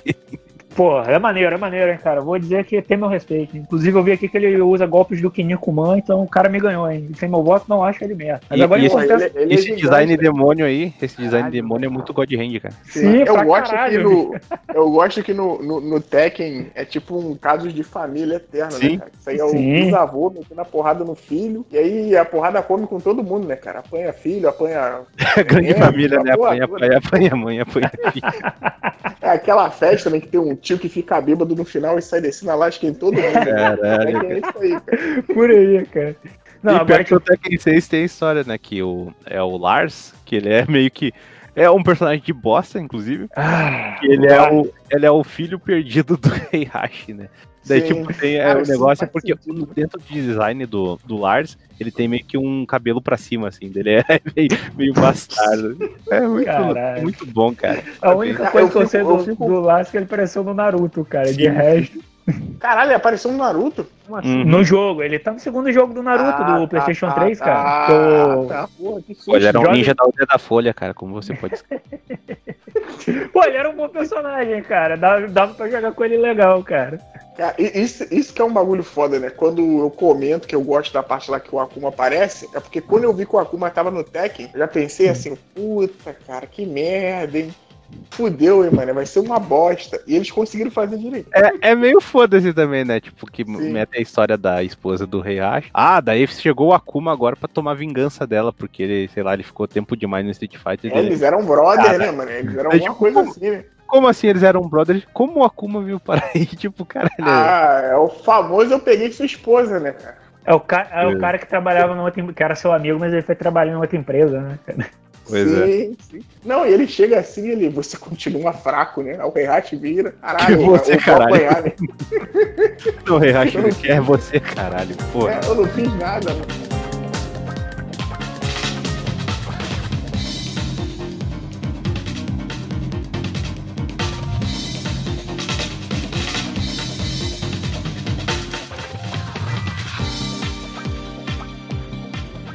dele. Porra, é maneiro, é maneiro, hein, cara. Vou dizer que tem meu respeito. Inclusive, eu vi aqui que ele usa golpes do Kinnikuman, então o cara me ganhou, hein. Sem meu voto, não acho ele merda. Mas E- agora e eu esse- ele- ele é esse gigante, design né? demônio aí, esse design Caralho, demônio é muito God Hand, cara. Sim, eu pra gosto caralho, que no, eu gosto que no, no, no Tekken é tipo um caso de família eterna, Sim. né, cara? Isso aí é o Sim. bisavô metendo a porrada no filho, e aí a porrada come com todo mundo, né, cara? Apanha filho, apanha. (laughs) Grande É, família, né? Apanha, apanha, apanha, mãe, apanha filho. É aquela festa, né, que tem um tio que fica bêbado no final e sai descendo a lasca em todo mundo. né? Caralho, Tekken é isso aí, cara. Por aí, cara. Não, e pior agora que o Tekken 6 tem a história, né? Que o, é o Lars, que ele é meio que. É um personagem de bosta, inclusive. Ah, Que ele é, o, ele é o filho perdido do Rei Hashi, né? Daí, Sim. tipo, tem, é, o negócio é porque sentido. dentro do design do, do Lars, ele tem meio que um cabelo pra cima, assim, dele é (laughs) meio, meio bastardo. É muito, Caralho. muito bom, cara. a única coisa que eu sei do, fico- do Lars é que ele pareceu no Naruto, cara. De Sim. resto, Caralho, ele apareceu no Naruto? Assim? Uhum. no jogo, ele tá no segundo jogo do Naruto, Ah, do PlayStation tá, 3, tá, cara. que eu- tá, porra, que susto. Pô, ele era um joga- ninja da aldeia da Folha, cara, como você pode (laughs) Pô, ele era um bom personagem, cara. Dava, dava pra jogar com ele legal, cara. E- isso, isso que é um bagulho foda, né? Quando eu comento que eu gosto da parte lá que o Akuma aparece, é porque quando eu vi que o Akuma tava no Tekken, eu já pensei assim, puta, cara, que merda, hein? Fudeu, hein, mano? Vai ser uma bosta. E eles conseguiram fazer direito. É, é meio foda-se também, né? Tipo, que Sim. mete a história da esposa do Rei Hashi. Ah, daí chegou o Akuma agora pra tomar vingança dela, porque ele, sei lá, ele ficou tempo demais no Street Fighter. É, Ele- eles eram brother, Cara, né, mano? Eles eram é alguma tipo, coisa assim, né? Como assim eles eram brothers? Como o Akuma viu para aí? (laughs) Tipo, caralho. Ah, é o famoso eu peguei sua esposa, né, cara? É o, ca é É. o cara que trabalhava numa outra, que era seu amigo, mas ele foi trabalhar em outra empresa, né? cara? Pois é. sim, sim. Não, e ele chega assim, ele, você continua fraco, né? Aí O Reihat vira, caralho, Que (laughs) você, eu vou caralho. apanhar, né? (laughs) O Rei Hashi ele quer você, caralho. Pô. É, eu não fiz nada, mano.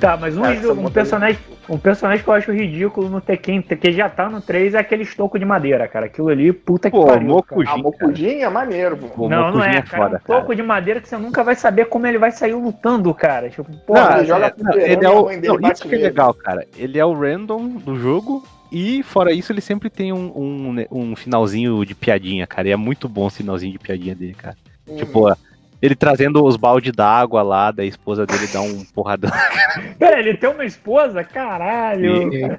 Tá, mas um, Cara, um personagem, um personagem que eu acho ridículo no Tekken, que já tá no 3, é aquele estoco de madeira, cara. Aquilo ali, puta que Pô, pariu. cara. Mokujin, A cara. Mokujin é maneiro, pô. Não, não Mokujin é, cara. foda, um toco de madeira que você nunca vai saber como ele vai sair lutando, cara. Tipo, Não, porra, ele joga é, não, fliperama ele é o, não, isso que é legal, cara. Ele é o random do jogo e, fora isso, ele sempre tem um, um, um finalzinho de piadinha, cara. E é muito bom o finalzinho de piadinha dele, cara. Hum. Tipo, ele trazendo os balde d'água lá, da esposa dele dá um porradão. (laughs) Pera, ele tem uma esposa? Caralho. E-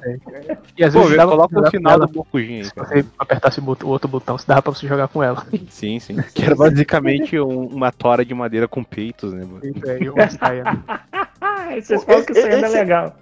E às Pô, vezes dava coloca pra o jogar final do Mokujin aí, Se você apertasse o outro botão, se dava pra você jogar com ela. Sim, sim. Que era basicamente um- uma tora de madeira com peitos, né, mano? É, e uma saia. (laughs) Vocês falam que isso ainda é legal.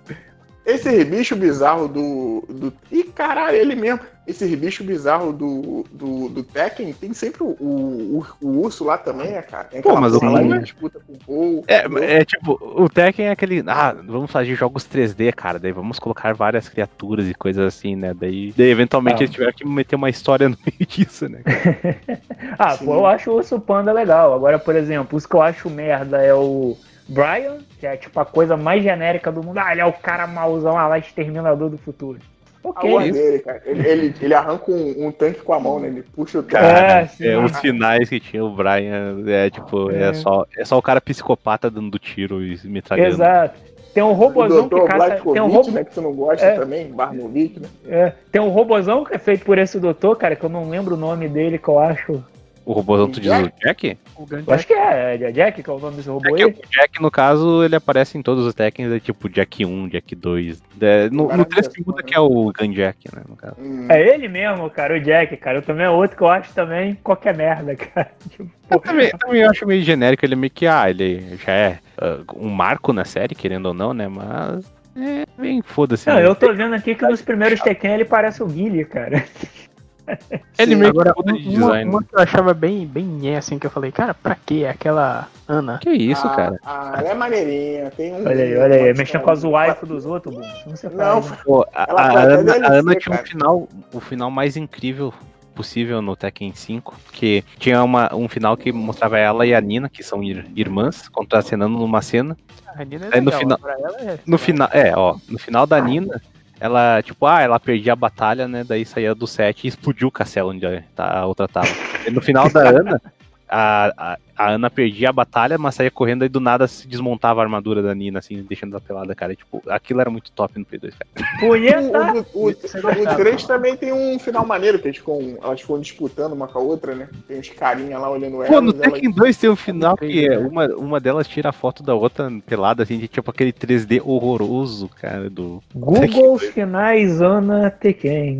Esse bicho bizarro do, do. Ih, caralho, ele mesmo. Esse bicho bizarro do, do, do Tekken tem sempre o, o, o urso lá também, né, cara? Tem Pô, mas o lá que disputa com o Paul. É, é tipo, o Tekken é aquele. Ah, vamos fazer jogos 3D, cara. Daí vamos colocar várias criaturas e coisas assim, né? Daí, daí eventualmente Ah. eles tiveram que meter uma história (laughs) no meio disso, né? (laughs) Ah, Sim. pô, eu acho o Urso Panda legal. Agora, por exemplo, os que eu acho merda é o Brian, que é tipo a coisa mais genérica do mundo. Ah, ele é o cara mauzão, ah lá, exterminador do futuro. A Ok. voz dele, cara. Ele, ele, ele arranca um, um tanque com a mão, né? Ele puxa o tanque. É, sim. É, os finais que tinha o Brian é tipo, é, É. só, é só o cara psicopata dando tiro e metralhando. Exato. Tem um O robozão que Dr. caça. Tem um, robo, né? Que tu não gosta É. também, Barnovic, né? é, tem um robozão que é feito por esse doutor, cara, que eu não lembro o nome dele, que eu acho. O robôzão tu diz o Jack? O Eu acho que é, é Jack, que é o nome desse robô É que aí. o Jack, no caso, ele aparece em todos os Tekkens, é tipo Jack 1, Jack 2. É, no, no 3 que muda que é o Gun Jack, né? No caso. Hum. É ele mesmo, cara, o Jack, cara. Eu também é outro que eu acho também qualquer merda, cara. (laughs) Tipo, Eu também, eu também acho meio genérico, ele é meio que, ah, ele já é ah, um marco na série, querendo ou não, né? Mas é bem foda-se. Não, né? eu tô vendo aqui que nos primeiros Tekken ele parece o Guile, cara. (laughs) (laughs) Ele meio Agora, que de uma, design. uma que eu achava bem, bem nhé, assim, que eu falei, cara, pra quê? Aquela Ana. Que isso, Ah, cara? Ah, ela é maneirinha. Tem um. Olha aí, olha aí, mexendo com as waifu dos outros, Não faz, né? Pô, a, a até Ana, a Ana tinha um final, o final mais incrível possível no Tekken 5, que tinha uma, um final que mostrava ela e a Nina, que são ir- irmãs, contracenando numa cena. A Nina é Aí no legal, final- pra ela é- No final, é, ó, no final da Nina, ela, tipo, ah, ela perdia a batalha, né? Daí saía do set e explodiu o castelo onde a- tá- outra tava. E no final da (laughs) Ana, a, a, a Ana perdia a batalha, mas saía correndo e do nada se desmontava a armadura da Nina, assim, deixando ela pelada, cara. Tipo, aquilo era muito top no P2, cara. Punheta! O, o, o, o 3 também tem um final maneiro, que eles ficam, elas ficam disputando uma com a outra, né? Tem uns carinha lá olhando elas. Pô, no Tekken 2 tem um final que é uma, uma delas tira a foto da outra pelada, assim, de tipo aquele 3D horroroso, cara, do. Google os finais Ana Tekken.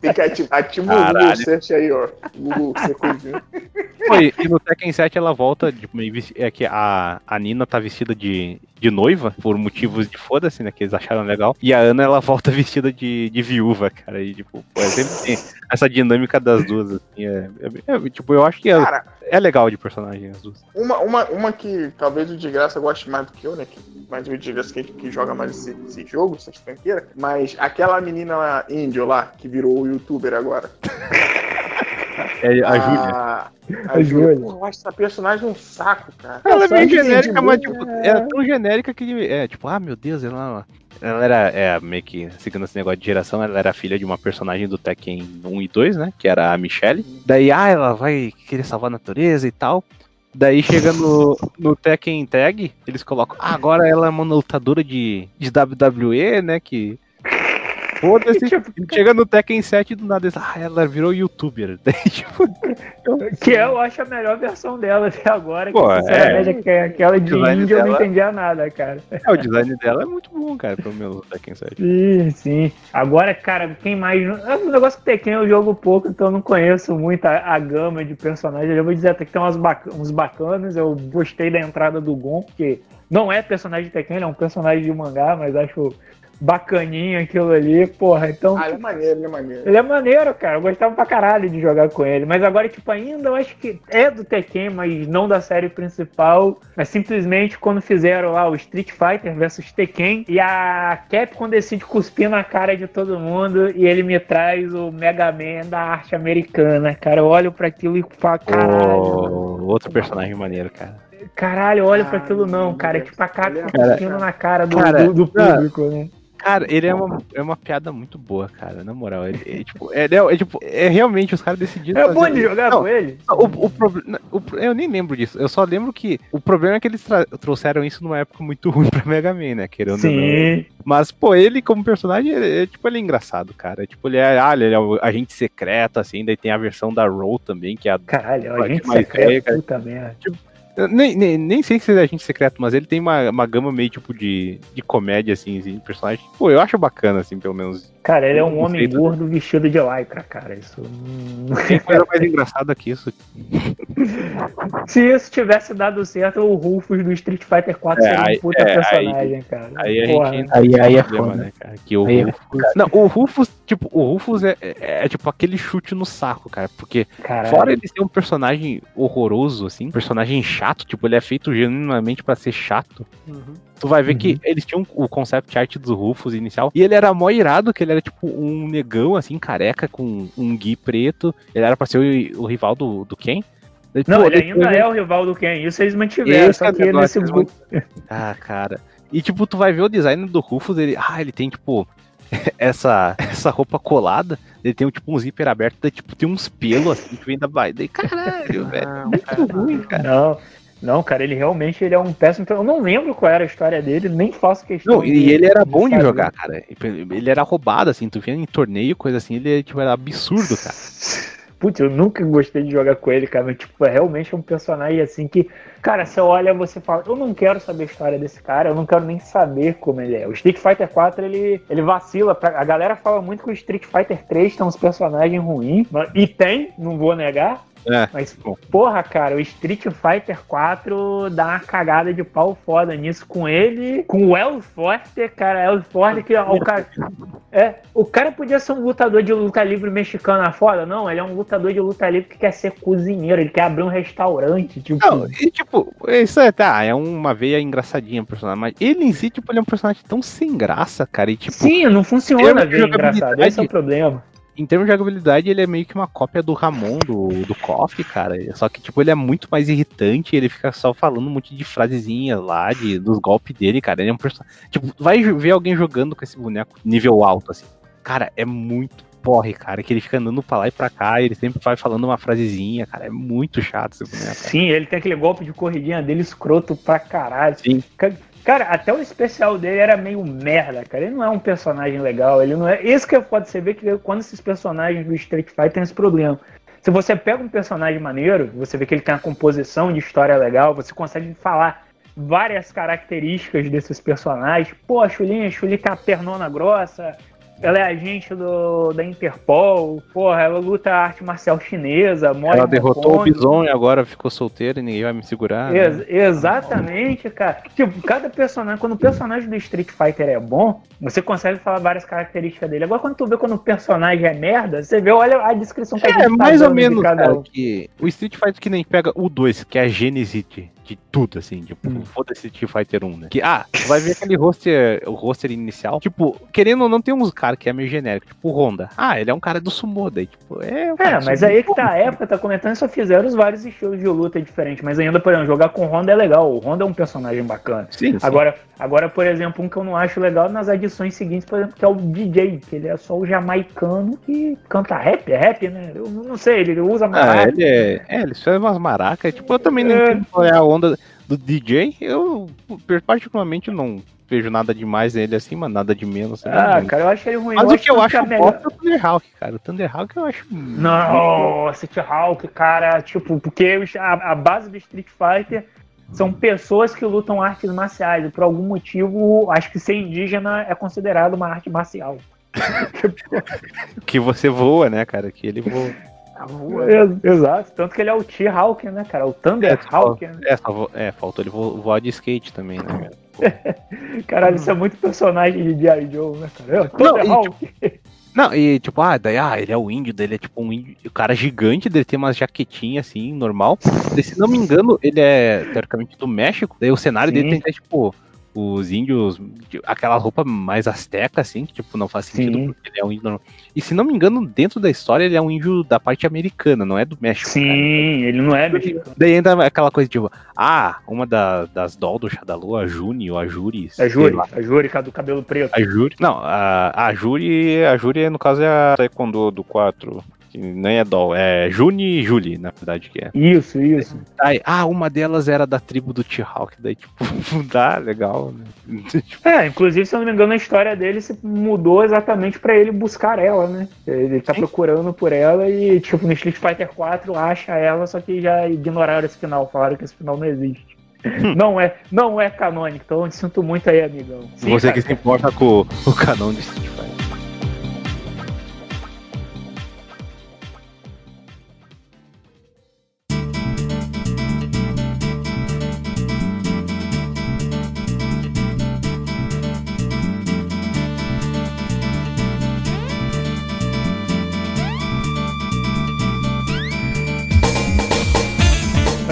Tem que ativar, ativa o. Google Search aí, ó. Google Search. Pô, e, e no Tekken 7 ela volta, tipo, é que a, a Nina tá vestida de, de noiva, por motivos de foda-se, né, que eles acharam legal, e a Ana, ela volta (laughs) vestida de, de viúva, cara, e tipo, pô, é sempre tem essa dinâmica das duas, assim, é, é- é- tipo, eu acho que é, Cara, é legal de personagem as duas. uma, uma, uma que talvez o de graça goste mais do que eu, né? Que, mas o de graça que, que joga mais esse, esse jogo, essa tranqueira. Mas aquela menina lá, índio lá, que virou youtuber agora. (laughs) É a Júlia. A, A a Júlia. Eu acho essa personagem um saco, cara. Ela é meio genérica, mas tipo, é tão genérica que é tipo, ah meu Deus, ela, ela era é, meio que seguindo esse negócio de geração, ela era filha de uma personagem do Tekken 1 e 2, né? Que era a Michelle. Daí, ah, ela vai querer salvar a natureza e tal. Daí chega no, no Tekken Tag, eles colocam, ah, agora ela é uma lutadora de, de WWE, né? Que. Foda-se. (laughs) Tipo, Chega no Tekken 7 do nada, ah, ela virou youtuber. (laughs) Tipo, Que eu acho a melhor versão dela até agora. Pô, que, sinceramente, é. aquela de índia eu não dela- entendia nada, cara. é, o design dela é muito bom, cara, pelo menos no Tekken 7. Sim, sim. Agora, cara, quem mais. É um negócio que Tekken eu jogo pouco, então eu não conheço muito a, a gama de personagens. Eu vou dizer até que tem umas bac- uns bacanas. Eu gostei da entrada do Gon, porque não é personagem de Tekken, ele é um personagem de mangá, mas acho bacaninho aquilo ali, porra. Então. Ah, ele é maneiro, ele é maneiro. Ele é maneiro, cara. Eu gostava pra caralho de jogar com ele. Mas agora, tipo, ainda eu acho que é do Tekken, mas não da série principal. Mas simplesmente quando fizeram lá o Street Fighter versus Tekken e a Capcom decide cuspir na cara de todo mundo e ele me traz o Mega Man da arte americana, cara. Eu olho pra aquilo e falo, caralho. Oh, outro personagem maneiro, cara. Caralho, eu olho pra Ah, aquilo não, cara. É tipo a Capcom Cara, cuspindo na cara do, cara, do, do público, né? Cara, ele é uma, é uma piada muito boa, cara, na moral. Ele, é, tipo, é, é, é, tipo, é realmente os caras decidiram. É bom de jogar Não, com ele? O, o o eu nem lembro disso. Eu só lembro que o problema é que eles tra- trouxeram isso numa época muito (laughs) ruim pra Mega Man, né? Querendo ou não. Sim. Mas, pô, ele como personagem, ele, é, tipo, ele é engraçado, cara. Tipo, ele é, ah, ele é o agente secreto, assim, daí tem a versão da Roll também, que é a. Caralho, a Pode gente mais secreta, velho, cara. Nem, nem, nem sei se ele é agente secreto, mas ele tem uma, uma gama meio tipo de, de comédia, assim, assim, de personagem. Pô, eu acho bacana, assim, pelo menos. Cara, ele é um homem gordo vestido de lycra, cara. Isso. não- (laughs) Tem coisa mais engraçada que isso. (laughs) Se isso tivesse dado certo, o Rufus do Street Fighter 4 É, seria aí- um puta é, aí- personagem, cara. Aí a Porra. gente entra Aí, aí é foda. né, cara? Que o Aí é Rufus... Não, o Rufus, tipo, o Rufus é, é, é, tipo aquele chute no saco, cara. Porque Caralho. fora ele ser um personagem horroroso, assim, personagem chato, tipo, ele é feito genuinamente pra ser chato. Tu vai ver Uhum. que eles tinham o concept art dos Rufus inicial. E ele era mó irado, que ele era tipo um negão, assim, careca, com um gui preto. Ele era pra ser o, o rival do, do Ken. Daí, Não, pô, ele ainda ele- é o rival do Ken. Isso eles mantiveram. Esse é Só o que nesse. Ah, cara. E tipo, tu vai ver o design do Rufus, ele. Ah, ele tem, tipo, (laughs) essa, essa roupa colada. Ele tem tipo um zíper aberto, daí, tipo, tem uns pelos assim que vem da vai. Daí, caralho, velho. É muito ruim, cara. Não, não, cara, ele realmente ele é um péssimo. Eu não lembro qual era a história dele, nem faço questão. Não, e ele era bom de jogar, cara. Ele era roubado, assim, tu via em torneio, coisa assim, ele tipo, era absurdo, cara. (laughs) Putz, eu nunca gostei de jogar com ele, cara. Mas, tipo, é realmente um personagem assim que, cara, você olha você fala, eu não quero saber a história desse cara, eu não quero nem saber como ele é. O Street Fighter 4, ele, ele vacila. Pra... A galera fala muito que o Street Fighter 3 tem uns personagens ruins, mas- e tem, não vou negar. É, Mas, porra, cara, o Street Fighter 4 dá uma cagada de pau foda nisso com ele, com o El Forte, cara, El Forte que ó, o cara é, o cara podia ser um lutador de luta livre mexicana foda, não, ele é um lutador de luta livre que quer ser cozinheiro, ele quer abrir um restaurante, tipo, Não, e tipo, isso é, tá, é uma veia engraçadinha o personagem, mas ele em si, tipo, ele é um personagem tão sem graça, cara, e tipo, sim, não funciona ver engraçado, jogabilidade- esse é o problema. Em termos de jogabilidade, ele é meio que uma cópia do Ramon, do, do KOF, cara. Só que, tipo, ele é muito mais irritante, ele fica só falando um monte de frasezinhas lá, de, dos golpes dele, cara. Ele é um personagem. Tipo, vai ver alguém jogando com esse boneco nível alto, assim. Cara, é muito porre, cara, que ele fica andando pra lá e pra cá, e ele sempre vai falando uma frasezinha, cara. É muito chato esse boneco. cara. Sim, ele tem aquele golpe de corridinha dele escroto pra caralho. Sim. Cara, até o especial dele era meio merda, cara. Ele não é um personagem legal, ele não é. Isso que pode ser ver que quando esses personagens do Street Fighter tem esse problema. Se você pega um personagem maneiro, você vê que ele tem uma composição de história legal, você consegue falar várias características desses personagens. Pô, a Chulin, a Chulin tem a pernona grossa, ela é agente do, da Interpol, porra, ela luta arte marcial chinesa, mora Ela derrotou o. Bison e agora ficou solteira e ninguém vai me segurar. né? Ex- exatamente, cara. Tipo, cada personagem, quando o personagem do Street Fighter é bom, você consegue falar várias características dele. Agora, quando tu vê quando o personagem é merda, você vê, olha a descrição que a gente É, tá mais ou dando de menos, cara, um. que o Street Fighter que nem pega o 2, que é a gênese de, tudo, assim, tipo, Hum. foda-se Street Fighter 1, né? Que, ah, vai ver aquele roster, o roster inicial, tipo, querendo ou não, tem uns caras que é meio genérico, tipo o Honda. Ah, ele é um cara do sumo, daí, tipo, é... um cara É, mas sumo. aí que tá a época, tá comentando, só fizeram os vários estilos de luta diferentes. Mas ainda, por exemplo, jogar com o Honda é legal. O Honda é um personagem bacana. Sim, sim. Agora, agora, por exemplo, um que eu não acho legal nas edições seguintes, por exemplo, que é o DJ, que ele é só o jamaicano que canta rap, é rap, né? Eu não sei, ele usa Ah, maraca. ele é, é, ele faz umas maracas, tipo, eu também não É. entendo qual é a onda do DJ, eu particularmente não vejo nada demais nele assim, mas nada de menos. Ah, cara, eu acho ele ruim. Mas o que eu acho que a melhor... é o Thunderhawk, cara. O Thunderhawk eu acho... Não, City Hawk, cara, tipo, porque a, a base do Street Fighter são pessoas que lutam artes marciais. E por algum motivo, acho que ser indígena é considerado uma arte marcial. (laughs) Que você voa, né, cara? Que ele voa. Ex- Exato, tanto que ele é o T-Hawk, né, cara? O Thunder Hawk, né? É, é, faltou ele vo- voar de skate também, né, cara? (laughs) Caralho, isso é muito personagem de G.I. Joe, né, cara? Não, e, Hawk. Não, e tipo, ah, daí, ah, ele é o índio, dele é tipo um índio, o cara gigante, dele tem umas jaquetinhas assim, normal. Se não me engano, ele é teoricamente do México, daí o cenário Sim. dele tem até, tipo, os índios, aquela roupa mais asteca, assim, que tipo, não faz sentido Sim. porque ele é um índio. E se não me engano, dentro da história, ele é um índio da parte americana, não é do México. Sim, cara. ele não é mexicano. Daí entra aquela coisa tipo, ah, uma da- das doll do Shadaloo, a Juni ou a Juri. É sei Júri, lá. a Júri, que é do cabelo preto. A Juri. Não, a, a Juri, a Juri, no caso, é a Taekwondo do 4. Que nem é Doll, é Juni e Julie, na verdade, que é. Isso, isso. Aí, ah, uma delas era da tribo do T-Hawk, daí, tipo, (laughs) dá, legal, né? (laughs) Tipo, É, inclusive, se eu não me engano, a história dele se mudou exatamente pra ele buscar ela, né? Ele tá Sim. procurando por ela e, tipo, no Street Fighter 4 acha ela, só que já ignoraram esse final, falaram que esse final não existe. Não é, não é canônico, então eu sinto muito aí, amigão. Sim, você cara. que se importa com o, o canão de Street Fighter.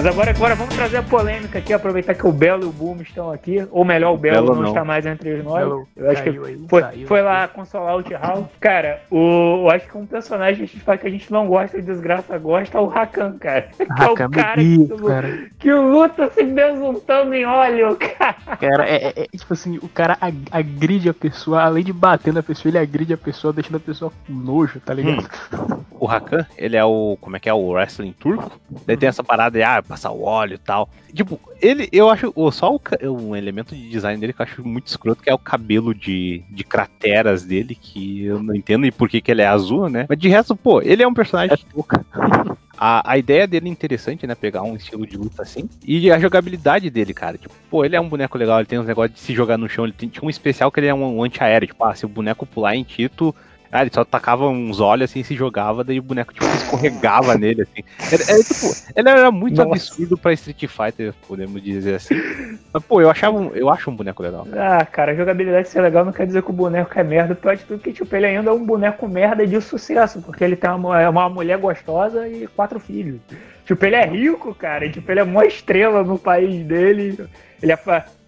Mas agora, agora vamos trazer a polêmica aqui, aproveitar que o Belo e o Boom estão aqui. Ou melhor, o Belo, Belo não, não. está mais entre nós. Belo eu acho que aí, foi, caiu. foi lá consolar o T-Hawk. Cara, o, eu acho que um personagem que a gente não gosta e desgraça gosta é o Rakan, cara. (laughs) Que é o Rakan cara que, cara. que luta se besuntando em óleo, (laughs) cara. Cara, é, é- é, tipo assim, o cara ag- agride a pessoa, além de bater na pessoa, ele agride a pessoa, deixando a pessoa com nojo, tá ligado? O Rakan, ele é o. Como é que é? O wrestling turco. Daí tem essa parada de ah, passar o óleo e tal. Tipo, ele, eu acho. Só o, um elemento de design dele que eu acho muito escroto, que é o cabelo de, de crateras dele, que eu não entendo e por que, que ele é azul, né? Mas de resto, pô, ele é um personagem. A, a ideia dele é interessante, né? Pegar um estilo de luta assim. E a jogabilidade dele, cara. Tipo, pô, ele é um boneco legal, ele tem uns negócios de se jogar no chão. Ele tem, tinha um especial que ele é um, um anti-aéreo. Tipo, ah, se o boneco pular em Tito. Ah, ele só tacava uns olhos assim, se jogava, daí o boneco tipo, escorregava (laughs) nele, assim. Era, era, tipo, ele era muito Nossa. absurdo pra Street Fighter, podemos dizer assim. Mas, pô, eu achava um- eu acho um boneco legal. Ah, cara, a jogabilidade ser legal não quer dizer que o boneco é merda. Pior de tudo que, tipo, ele ainda é um boneco merda de sucesso, porque ele tem uma, é uma mulher gostosa e quatro filhos. Tipo, ele é rico, cara, e, tipo, ele é mó estrela no país dele. Ele é.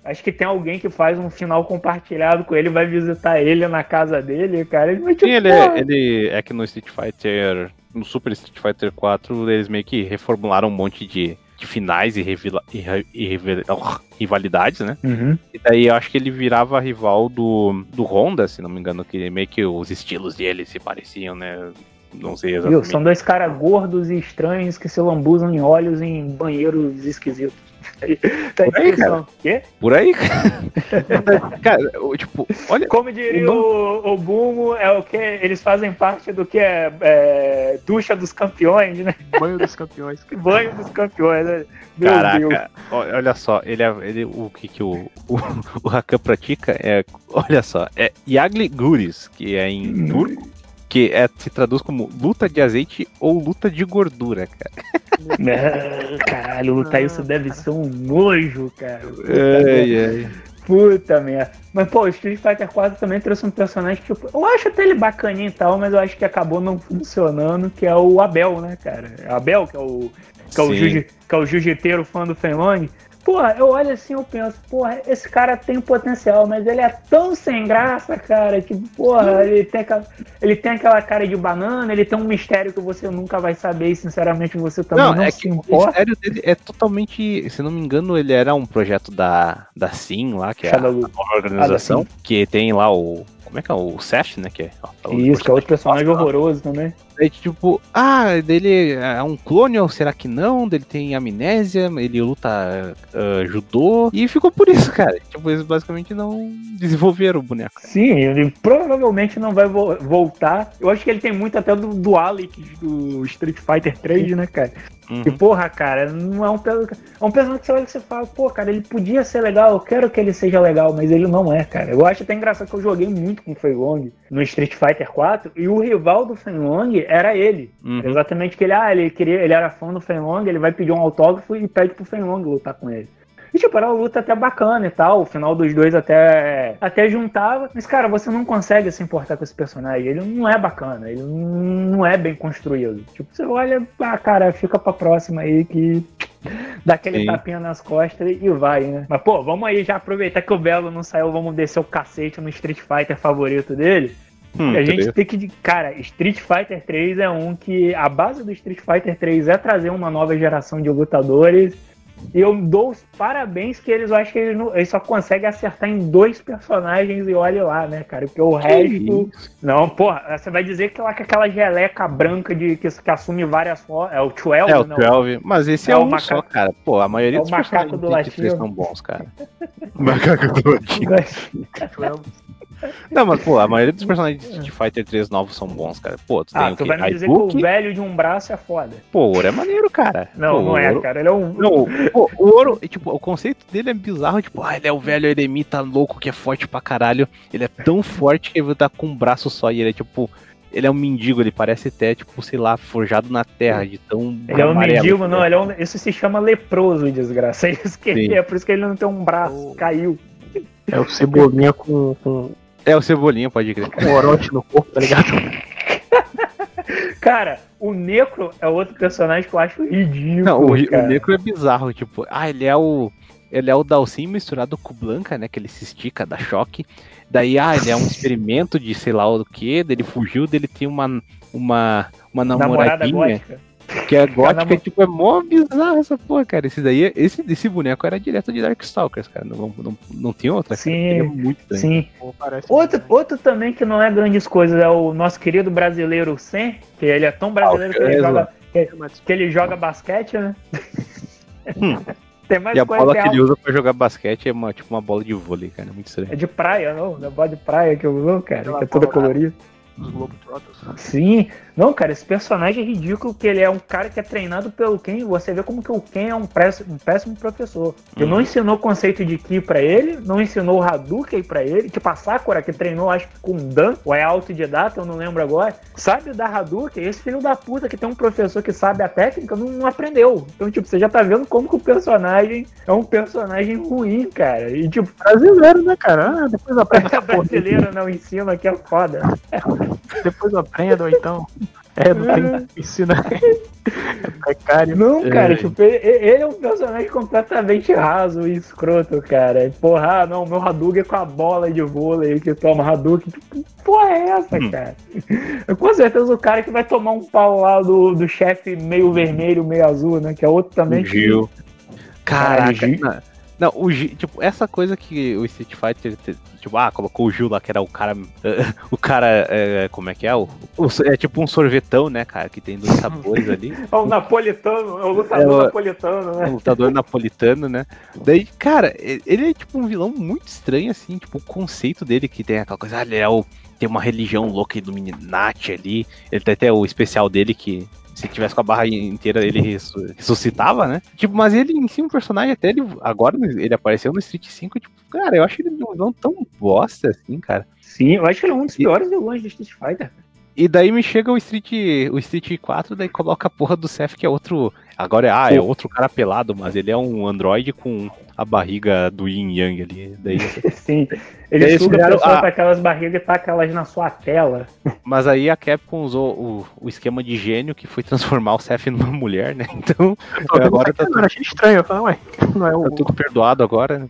Acho que tem alguém que faz um final compartilhado com ele, vai visitar ele na casa dele, cara. Ele, tipo, Sim, ele, é- ele é que no Street Fighter, no Super Street Fighter 4, eles meio que reformularam um monte de, de finais e, revila, e, e revela- oh, rivalidades, né? Uhum. E daí eu acho que ele virava rival do, do Honda, se não me engano, que meio que os estilos dele se pareciam, né? Não sei Viu? exatamente. São dois caras gordos e estranhos que se lambuzam em olhos em banheiros esquisitos. Tá Por aí, impressão. Quê? Por aí, cara. (laughs) cara, tipo, olha. Como diria O o, o Bumo, é o que eles fazem parte do que é, é, ducha dos campeões, né? Banho dos campeões. Banho dos campeões, né? Meu Deus. Caraca, ó, olha só, ele, é- ele o que, que o, o, (laughs) o Hakan pratica é, olha só, é Yagli Guris, que é em turco, que é, se traduz como luta de azeite ou luta de gordura, cara. (laughs) Ah, Caralho, lutar isso deve ser um nojo, cara. Ai, ai. Puta merda. Mas, pô, o Street Fighter 4 também trouxe um personagem que tipo, eu acho até ele bacaninho e tal, mas eu acho que acabou não funcionando, que é o Abel, né, cara? Abel, que é o, que é o, jiu, que é o jiu-jiteiro fã do Fenlong. Porra, eu olho assim eu penso, porra, esse cara tem potencial, mas ele é tão sem graça, cara, que, porra, ele tem, aquela, ele tem aquela cara de banana, ele tem um mistério que você nunca vai saber e, sinceramente, você também não, Não, é se que o importa. mistério dele é totalmente, se não me engano, ele era um projeto da, da SIM lá, que é a, a organização, da que tem lá o, como é que é, o Seth, né, que é... ó, o Isso, que é outro personagem horroroso também. Daí, tipo, ah, dele é um clone ou será que não? Dele tem amnésia, ele luta ah, judô. E ficou por isso, cara. Tipo, eles basicamente não desenvolveram o boneco. Sim, ele provavelmente não vai vo- voltar. Eu acho que ele tem muito até do, do Alex do Street Fighter 3, né, cara? Uhum. E porra, cara, não é um personagem. É um personagem que você olha e você fala, pô, cara, ele podia ser legal, eu quero que ele seja legal, mas ele não é, cara. Eu acho até engraçado que eu joguei muito com o Fei Long no Street Fighter 4 e o rival do Fei Long era ele. Uhum. Era Exatamente que ele, ah, ele queria, ele era fã do Fei Long, ele vai pedir um autógrafo e pede pro Fei Long lutar com ele. E, tipo, era uma luta até bacana e tal. O final dos dois até, até juntava. Mas, cara, você não consegue se importar com esse personagem. Ele não é bacana. Ele não é bem construído. Tipo, você olha, ah, cara, fica pra próxima aí que dá aquele Sim. tapinha nas costas e vai, né? Mas, pô, vamos aí já aproveitar que o Belo não saiu. Vamos descer o cacete no Street Fighter favorito dele. Hum, E a gente tem que. Cara, Street Fighter 3 é um que. A base do Street Fighter 3 é trazer uma nova geração de lutadores. E eu dou os parabéns que eles eu acho que eles, não, eles só conseguem acertar em dois personagens e olha lá, né, cara? Porque o resto. Não, porra, você vai dizer que lá com aquela geleca branca de, que, que assume várias formas. É o 12, É o não? 12, mas esse é, É o um maca- só, cara. Pô, a maioria É o dos macaco personagens do do Street 3 latino. são bons, cara. (laughs) macaco do latino. (laughs) Twelve. Não, mas pô, a maioria dos personagens de Street Fighter 3 novos são bons, cara. Pô, tu tem Ah, o tu quê? vai me dizer que o velho de um braço é foda. Pô, o Ouro é maneiro, cara. Não, Pô, não é, Ouro- cara. Ele é um. Não, pô, o Ouro, tipo, o conceito dele é bizarro, tipo, ah, ele é o velho eremita louco que é forte pra caralho. Ele é tão forte que ele tá com um braço só e ele é tipo. Ele é um mendigo, ele parece até, tipo, sei lá, forjado na terra, de tão. Ele é um amarelo mendigo, que não, é. ele é um, isso se chama leproso, desgraça. (laughs) É, isso que ele é, por isso que ele não tem um braço, Oh. caiu. É o Cebolinha com, com, É o Cebolinha, pode crer. com orote no corpo, tá ligado? (laughs) Cara, o Necro é outro personagem que eu acho ridículo. Não, o, o. Necro é bizarro, tipo, ah, ele é o. Ele é o Dalsin misturado com o Blanca, né? Que ele se estica, dá choque. Daí, ah, ele é um experimento de sei lá o que, dele fugiu, dele tem uma. Uma, uma namorada namoradinha gótica. Que é gótica, tipo, é mó bizarro essa porra, cara. Esse daí, esse, esse boneco era direto de Darkstalkers, cara. Não, não, não tinha outra. cara. Sim, Ele é muito. Sim. Pô, Outro, outro também que não é grandes coisas é o nosso querido brasileiro Sen, que ele é tão brasileiro que ele, joga, que, que ele joga basquete, né? Hum. (laughs) Tem mais E a coisa bola que que é, ele usa pra jogar basquete é uma, tipo uma bola de vôlei, cara. É muito estranho. é de praia, não? Não é bola de praia que eu uso, cara, que é toda colorida. os Globetrotters. Sim, não, cara, esse personagem é ridículo, que ele é um cara que é treinado pelo Ken, você vê como que o Ken é um péssimo, um péssimo professor. Ele Uhum. não ensinou o conceito de Ki pra ele, não ensinou o Hadouken pra ele, tipo a Sakura, que treinou, acho que com Dan, ou é autodidata, eu não lembro agora, sabe dar Hadouken, esse filho da puta que tem um professor que sabe a técnica, não, não aprendeu. Então, tipo, você já tá vendo como que o personagem é um personagem ruim, cara, e tipo, Brasileiro, né, cara? Ah, depois (laughs) aprende brasileiro não ensina, que é foda. Depois aprenda, ou então. É, não tem ensina. É precário. Não, cara, É. tipo, ele, ele é um personagem completamente raso e escroto, cara. Porra, ah, não, meu Hadouken é com a bola de vôlei que toma Hadouken. Que porra é essa, Hum. cara? (laughs) Com certeza o cara que vai tomar um pau lá do, do chefe meio vermelho, meio azul, né? Que é outro também. O que- Gil. Caraca, Gil- não, o Gil, tipo, essa coisa que o Street Fighter, te- tipo, ah, colocou o Gil lá, que era o cara, (laughs) o cara, é, como é que é? O, é tipo um sorvetão, né, cara, que tem dois sabores (laughs) ali. É o napolitano, é o lutador É o- napolitano, né? lutador napolitano, né? Daí, cara, ele é tipo um vilão muito estranho, assim, tipo, o conceito dele que tem aquela coisa, ah, ele é o, tem uma religião louca Illuminati ali. Ele tem até o especial dele que. Se tivesse com a barra inteira, ele ressu- ressuscitava, né? Tipo, mas ele em si, um personagem, até ele. Agora ele apareceu no Street 5, tipo, cara, eu acho ele um vilão tão bosta assim, cara. Sim, eu acho que ele é um dos piores vilões do Street Fighter. E daí me chega o Street, o Street 4, daí coloca a porra do Seth, que é outro. Agora é, ah, é outro cara pelado, mas ele é um androide com a barriga do Yin Yang ali. Daí, (laughs) Sim, ele Eles suga a fizeram pessoa a- aquelas barrigas e taca elas na sua tela. mas aí a Capcom usou o, o esquema de gênio que foi transformar o Seth numa mulher, né? (laughs) Então agora tá, Eu achei estranho. Eu falei, ué, não é tá o. tudo perdoado agora, né?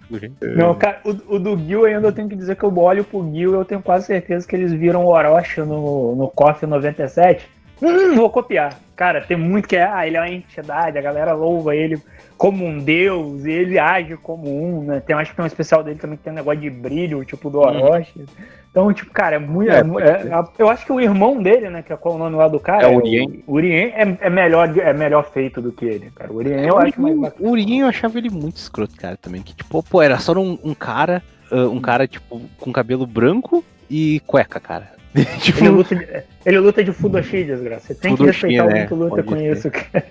Não, cara, o, o do Gil ainda eu tenho que dizer que eu olho pro Gil eu tenho quase certeza que eles viram o Orochi no, no KOF 97. Hum, vou copiar. Cara, tem muito que é, ah, ele é uma entidade, a galera louva ele como um deus, e ele age como um, né? Tem, acho que tem um especial dele também que tem um negócio de brilho, tipo do Orochi. Então, tipo, cara, é muito. É, é é- eu acho que o irmão dele, né? Que é qual o nome lá do cara? É o Urien. O Urien é, é, melhor, é melhor feito do que ele, cara. O Urien eu acho mais bacana. O Urinho eu achava ele muito escroto, cara, também. Que, tipo, pô, era só um, um cara, ah, um cara, tipo, com cabelo branco e cueca, cara. Tipo, (laughs) Ele luta, de, ele luta de Fudoshi, desgraça. Você tem que Fudoshi, respeitar né? alguém que luta Pode com ser. isso, cara.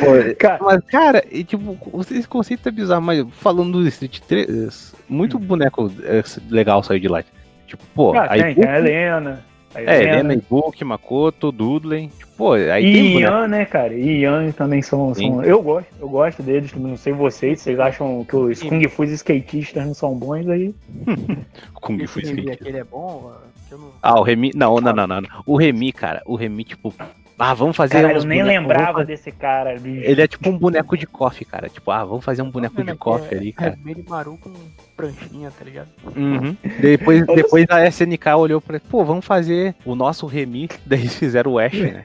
pô, (laughs) Cara, Mas, cara, e, tipo, esse conceito é bizarro, mas falando do Street 3, muito boneco é, legal saiu de lá. Tipo, pô, ah, aí. tem, tem a Helena. A É, Helena, Ibuki, Makoto, Dudley. Tipo, pô, aí e tem boneco. Ian, né, cara? E Ian também são, são. Eu gosto, eu gosto deles, não sei vocês, vocês acham que os Sim. Kung Fu skatistas não são bons aí? (laughs) Kung Fu Esse Remy Skate. aqui, ele é bom? Eu não... Ah, o Remy. Não, não, não, não, não. O Remy, cara, o Remy, tipo. Ah, vamos fazer. Cara, eu nem bonecos, lembrava vamos desse cara, bicho. fazer- Ele é tipo um boneco de coffee, cara. Tipo, ah, vamos fazer um boneco de aqui coffee é ali, cara. E Maru com pranchinha, tá ligado? Uhum. Depois, depois a SNK olhou pra. Pô, vamos fazer o nosso Remy. (laughs) Daí eles fizeram o Ash, né?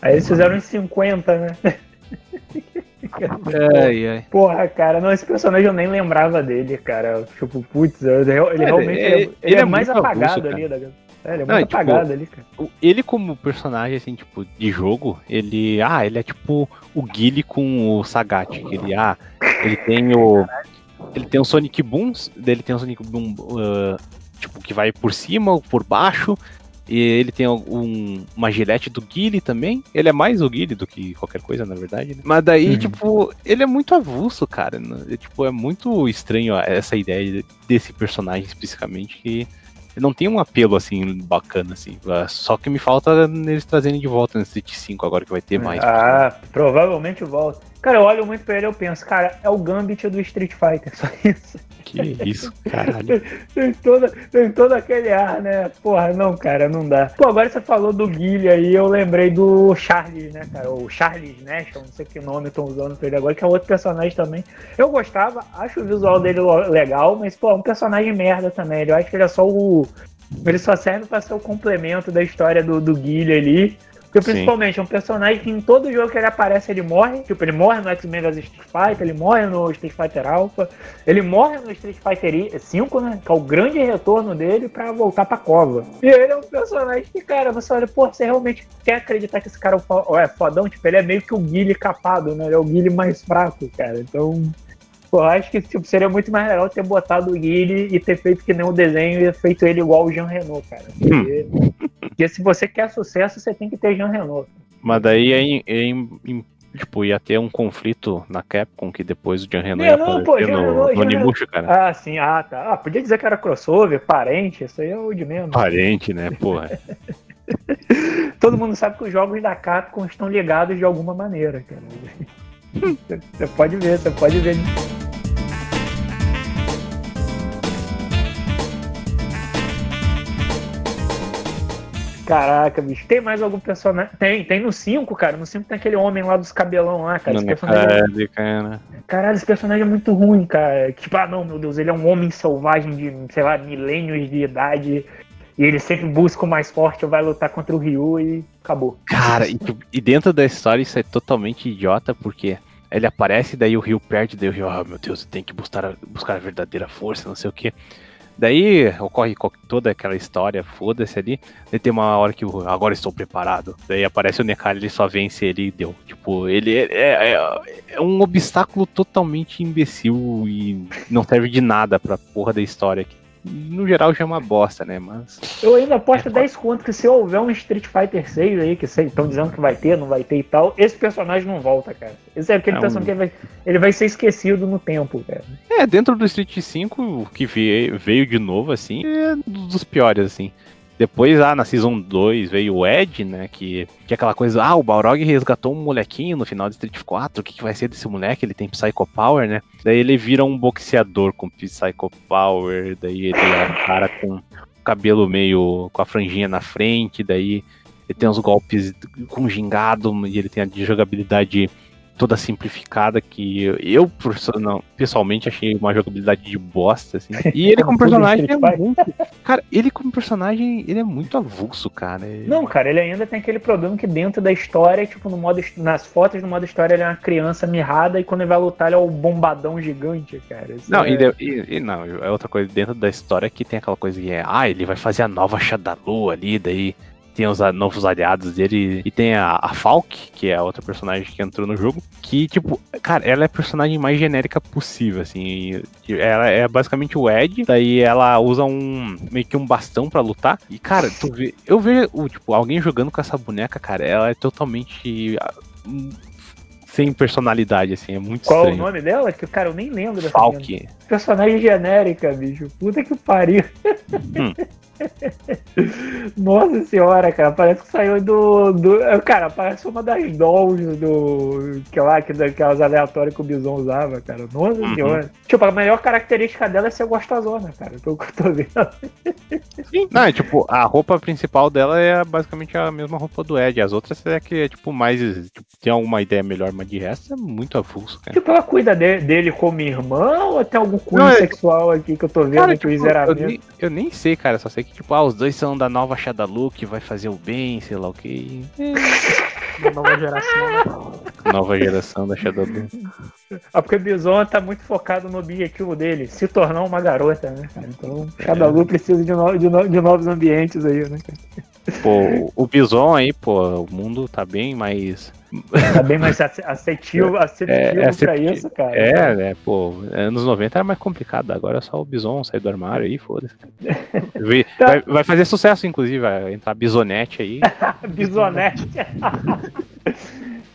Aí eles fizeram uns 50, né? (laughs) Ai, ai. Porra, cara, não, esse personagem eu nem lembrava dele, cara. Tipo, putz, ele, ele É, realmente ele- é, ele ele é é mais apagado avulso, ali. Da... É, ele é Não, muito tipo, apagado ali, cara. Ele como personagem, assim, tipo, de jogo, ele. Ah, ele é tipo o Guile com o Sagat. que Ele, ah, ele tem o. Ele tem o Sonic Booms, daí ele tem o Sonic Boom, ah, tipo, que vai por cima ou por baixo. E ele tem um, uma gilete do Guile também. Ele é mais o Guile do que qualquer coisa, na verdade. né? Mas daí, Uhum. tipo, ele é muito avulso, cara. né? É, tipo, é muito estranho ó, essa ideia desse personagem especificamente que não tem um apelo assim bacana assim. Ah, Só que me falta eles trazerem de volta no Street 5 agora que vai ter mais. Ah, provavelmente volta. Cara, eu olho muito pra ele e eu penso, cara, é o Gambit do Street Fighter, (laughs) só isso. Que isso, caralho. Tem, toda, tem todo aquele ar, né? Porra, não, cara, não dá. Pô, agora você falou do Guile aí, eu lembrei do Charles, né, cara? O Charles Nash, não sei que nome estão usando pra ele agora, que é outro personagem também. Eu gostava, acho o visual dele legal, mas, pô, é um personagem merda também. Eu acho que ele é só o. Ele só serve pra ser o complemento da história do, do Guile ali. Sim. principalmente é um personagem que em todo jogo que ele aparece, ele morre. Tipo, ele morre no X-Men vs Street Fighter, ele morre no Street Fighter Alpha, ele morre no Street Fighter 5, né? Que é o grande retorno dele pra voltar pra cova. E ele é um personagem que, cara, você olha, pô, você realmente quer acreditar que esse cara é é fodão? Tipo, ele é meio que o Guile capado, né? Ele é o Guile mais fraco, cara. Então. Pô, eu acho que tipo, seria muito mais legal ter botado o Guile e ter feito que nem o desenho e feito ele igual o Jean Renault, cara. (laughs) Porque, porque se você quer sucesso, você tem que ter Jean Renault. Mas daí é, em- é em- tipo, ia ter um conflito na Capcom que depois o Jean Não, ia aparecer pô, Jean no, no cara. Ah, sim, ah, tá. Ah, podia dizer que era crossover, parente, isso aí é o de menos. Parente, né, porra. (laughs) Todo mundo sabe que os jogos da Capcom estão ligados de alguma maneira, cara. (laughs) Você pode ver, você pode ver. Caraca, bicho. Tem mais algum personagem? Tem, tem no 5, cara. No 5 tem aquele homem lá dos cabelão lá, cara. Esse personagem é cara, cara. Caralho, esse personagem é muito ruim, cara. Tipo, ah, não, meu Deus, ele é um homem selvagem de, sei lá, milênios de idade. E ele sempre busca o mais forte, vai lutar contra o Ryu e acabou. Cara, e, e dentro da história isso é totalmente idiota, porque ele aparece, daí o Rio perde, daí o Rio, ah, meu Deus, tem que buscar a, buscar a verdadeira força, não sei o que. Daí ocorre co- toda aquela história, foda-se ali. Daí tem uma hora que agora estou preparado. Daí aparece o Nekali, ele só vence ele e deu. Tipo, ele é, é- é- é um obstáculo totalmente imbecil e não serve de nada pra porra da história. Que, no geral já é uma bosta, né? Mas. Eu ainda aposto É foda. 10 conto que se houver um Street Fighter 6 aí, que estão dizendo que vai ter, não vai ter e tal, esse personagem não volta, cara. Esse é aquele É personagem que ele vai, ele vai ser esquecido no tempo, cara. É, dentro do Street 5, o que veio, veio de novo, assim, é dos piores, assim. Depois, ah, na Season 2 veio o Ed, né, que, que é aquela coisa, ah, o Balrog resgatou um molequinho no final de Street 4, o que, que vai ser desse moleque? Ele tem Psycho Power, né? Daí ele vira um boxeador com Psycho Power, daí ele é um cara com cabelo meio, com a franjinha na frente, daí ele tem uns golpes com gingado, e ele tem a jogabilidade toda simplificada que eu, pessoalmente, achei uma jogabilidade de bosta, assim. (laughs) E ele como personagem é muito... Cara, ele como personagem, ele é muito avulso, cara. Não, cara, ele ainda tem aquele problema que dentro da história, tipo, no modo, nas fotos do modo história, ele é uma criança mirrada e quando ele vai lutar, ele é o bombadão gigante, cara. Isso Não, é... e, e- não, é outra coisa dentro da história que tem aquela coisa que é, ah, ele vai fazer a nova Shadalu ali, daí tem os novos aliados dele, e tem a, a Falk, que é a outra personagem que entrou no jogo, que, tipo, cara, ela é a personagem mais genérica possível, assim, ela é basicamente o Ed, daí ela usa um, meio que um bastão pra lutar, e, cara, tu vê, eu vejo, o, tipo, alguém jogando com essa boneca, cara, ela é totalmente... Sem personalidade, assim, é muito Qual o estranho. nome dela? Que, cara, eu nem lembro dessa. Falk. Personagem genérica, bicho. Puta que pariu. Hum. (laughs) (laughs) Nossa senhora, cara. Parece que saiu do. do cara, parece uma das dolls do. Que lá, que, daquelas aleatórias que o Bison usava, cara. Nossa Uhum. senhora. Tipo, a melhor característica dela é ser gostosona, cara. Pelo que eu tô vendo. Não, é tipo, a roupa principal dela é basicamente a mesma roupa do Ed. As outras é que é tipo mais. Tipo, tem alguma ideia melhor, mas de resto é muito avulso, cara. Tipo, ela cuida de- dele como irmã ou tem algum cunho é- sexual aqui que eu tô vendo Cara, o tipo, eu, miseramento? nem, eu nem sei, cara. Só sei que, tipo, ah, os dois são da nova Shadalu que vai fazer o bem, sei lá o que. Da (laughs) nova geração, né? Nova geração da Shadow Dance. (laughs) Ah, porque o Bison tá muito focado no objetivo dele, se tornar uma garota, né, cara? Então, Shadowlu precisa de, no- de no- de novos ambientes aí, né, cara? Pô, o Bison aí, pô, o mundo tá bem mais. Tá bem mais ace- acetivo, acetivo (laughs) É, é pra isso, cara. É, né, pô, anos 90 era mais complicado, agora é só o Bison sair do armário aí, foda-se. (laughs) Vai, vai- vai fazer sucesso, inclusive, vai entrar Bisonete aí. (laughs) Bisonete.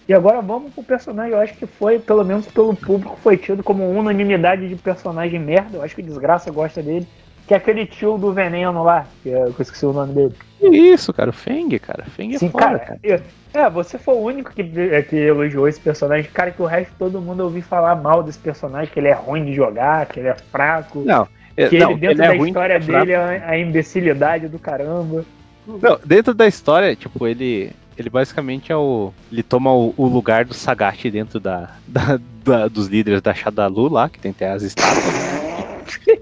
e agora vamos pro personagem, eu acho que foi, pelo menos pelo público, foi tido como unanimidade de personagem merda. Eu acho que o Desgraça gosta dele. Que é aquele tio do veneno lá, que é- eu esqueci o nome dele. Que isso, cara, o Feng, cara, Feng é Sim, foda, cara. cara. eu- É, você foi o único que, é, que elogiou esse personagem. Cara, que o resto todo mundo ouviu falar mal desse personagem, que ele é ruim de jogar, que ele é fraco. Não, é- que não, ele, dentro é da ruim, história é fraco. dele, é a imbecilidade do caramba. Não, dentro da história, tipo, ele. Ele basicamente é o. Ele toma o, o lugar do Sagat dentro da, (laughs) da- da- dos líderes da Shadalu lá, que tem até as estátuas.